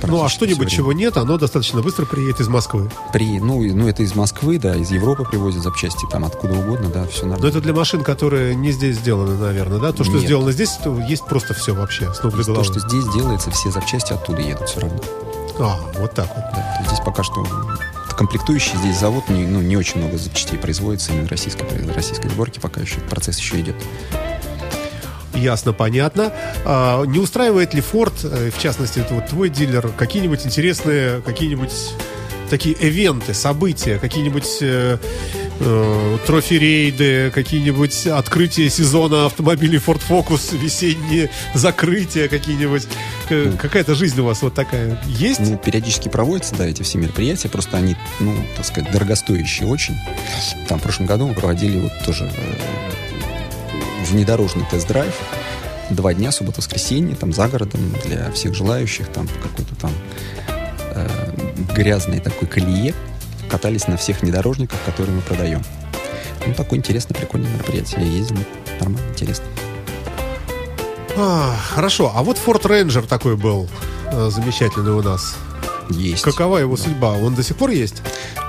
Ну, а что-нибудь, чего нет, оно достаточно быстро приедет из Москвы. При, ну, ну, это из Москвы, да, из Европы привозят запчасти, там откуда угодно, да, все Но нормально. это для машин, которые не здесь сделаны, наверное, да? То, что Нет. сделано здесь, то есть просто все вообще, с ног до Из- То, головы. что здесь делается, все запчасти оттуда едут все равно. А, вот так вот. Да. Здесь пока что комплектующий здесь завод не, ну, не очень много запчастей производится именно российской, российской сборки, пока еще процесс еще идет. Ясно, понятно. А, не устраивает ли Ford, э, в частности, это вот твой дилер, какие-нибудь интересные, какие-нибудь такие ивенты, события, какие-нибудь э, э, трофи-рейды, какие-нибудь открытия сезона автомобилей Ford Focus, весенние закрытия какие-нибудь. К- Какая-то жизнь у вас вот такая есть? Ну, периодически проводятся, да, эти все мероприятия, просто они, ну, так сказать, дорогостоящие очень. Там в прошлом году мы проводили вот тоже э, внедорожный тест-драйв. Два дня, суббота-воскресенье, там за городом, для всех желающих, там какой-то там э, грязной такой колее катались на всех внедорожниках, которые мы продаем. Ну, такое интересное, прикольное мероприятие. Я ездил, нормально, интересно. А, хорошо, а вот Ford Ranger такой был э, замечательный у нас. Есть. Какова его судьба? Он до сих пор есть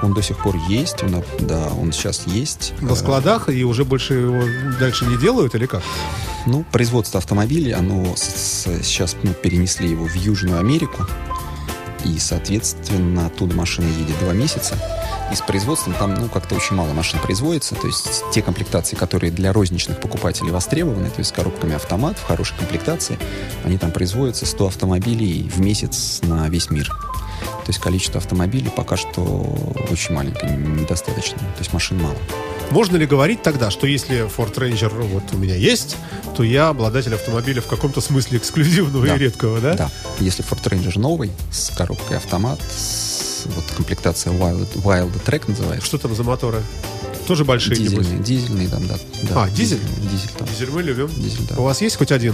Он до сих пор есть, он, да, он сейчас есть. на Э, складах и уже больше его дальше не делают или как? Ну, производство автомобилей, оно с- с- сейчас ну, перенесли его в Южную Америку. И, соответственно, оттуда машина едет два месяца. И с производством там, ну, как-то очень мало машин производится. То есть те комплектации, которые для розничных покупателей востребованы, то есть с коробками автомат в хорошей комплектации, они там производятся 100 автомобилей в месяц на весь мир. То есть количество автомобилей пока что очень маленькое, недостаточно. То есть машин мало. Можно ли говорить тогда, что если Ford Ranger вот у меня есть, то я обладатель автомобиля в каком-то смысле эксклюзивного Да. и редкого, да? Да. Если Ford Ranger новый, с коробкой автомат, с, вот комплектация Wild, Wild Track называется. Что там за моторы? Тоже большие, небось? Дизельный, дизельный, там, да. да. А, дизель? Дизель там. Дизель мы любим. Дизель, да. У вас есть хоть один?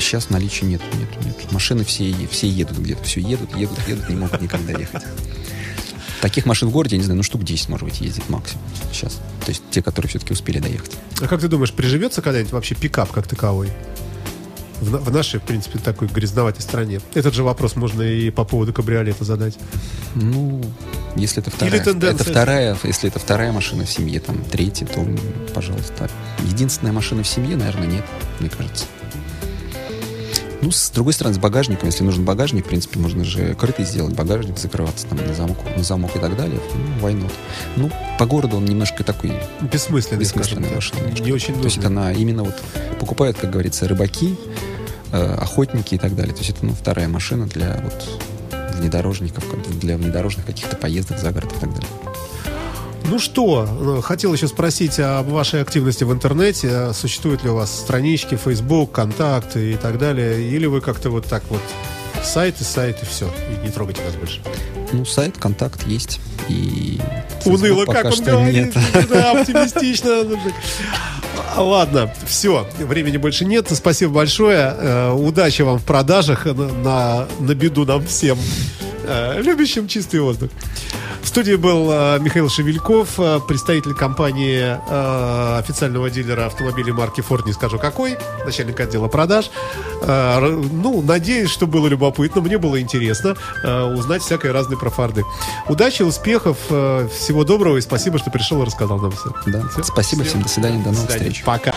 Сейчас в наличии нет, нет, нет. Машины все, все едут где-то, все едут, едут, едут, не могут никогда ехать. Таких машин в городе, я не знаю, ну штук 10, может быть, ездит максимум сейчас. То есть те, которые все-таки успели доехать. А как ты думаешь, приживется когда-нибудь вообще пикап как таковой? В, в нашей, в принципе, такой грязноватой стране. Этот же вопрос можно и по поводу кабриолета задать. Ну, если это вторая, тенденция- это вторая, если это вторая машина в семье, там третья, то, пожалуйста. Единственная машина в семье, наверное, нет, мне кажется. Ну, с другой стороны, с багажником, если нужен багажник, в принципе, можно же крытый сделать багажник, закрываться там на замок, на замок и так далее. Ну, not? Ну, по городу он немножко такой Бессмысленный, скажем бессмысленная так. машина. немножко. Не очень То есть это нужный. она именно вот покупают, как говорится, рыбаки, э, охотники и так далее. То есть это ну, вторая машина для вот внедорожников, для внедорожных каких-то поездок за город и так далее. Ну что, э, хотел еще спросить об вашей активности в интернете. Существуют ли у вас странички, Facebook, контакты и так далее? Или вы как-то вот так вот сайты, сайты, все, и не трогайте нас больше? Ну, сайт, контакт есть. И Уныло, Facebook пока как он что говорит. нет. Да, оптимистично. Ладно, все, времени больше нет. Спасибо большое. Э, Удачи вам в продажах на, на, на беду нам всем, э, любящим чистый воздух. В студии был э, Михаил Шевельков, э, представитель компании э, официального дилера автомобилей марки Ford, не скажу какой, начальник отдела продаж. Ну, надеюсь, что было любопытно, мне было интересно узнать всякое разное про Форды. Удачи, успехов, всего доброго и спасибо, что пришел и рассказал нам все. Да. Всё. Спасибо всем, до свидания, до новых свидания. встреч. Пока.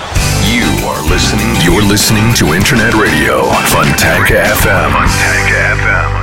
You are listening. You're listening to Internet Radio Funtank FM. Funtank FM. Funtank FM.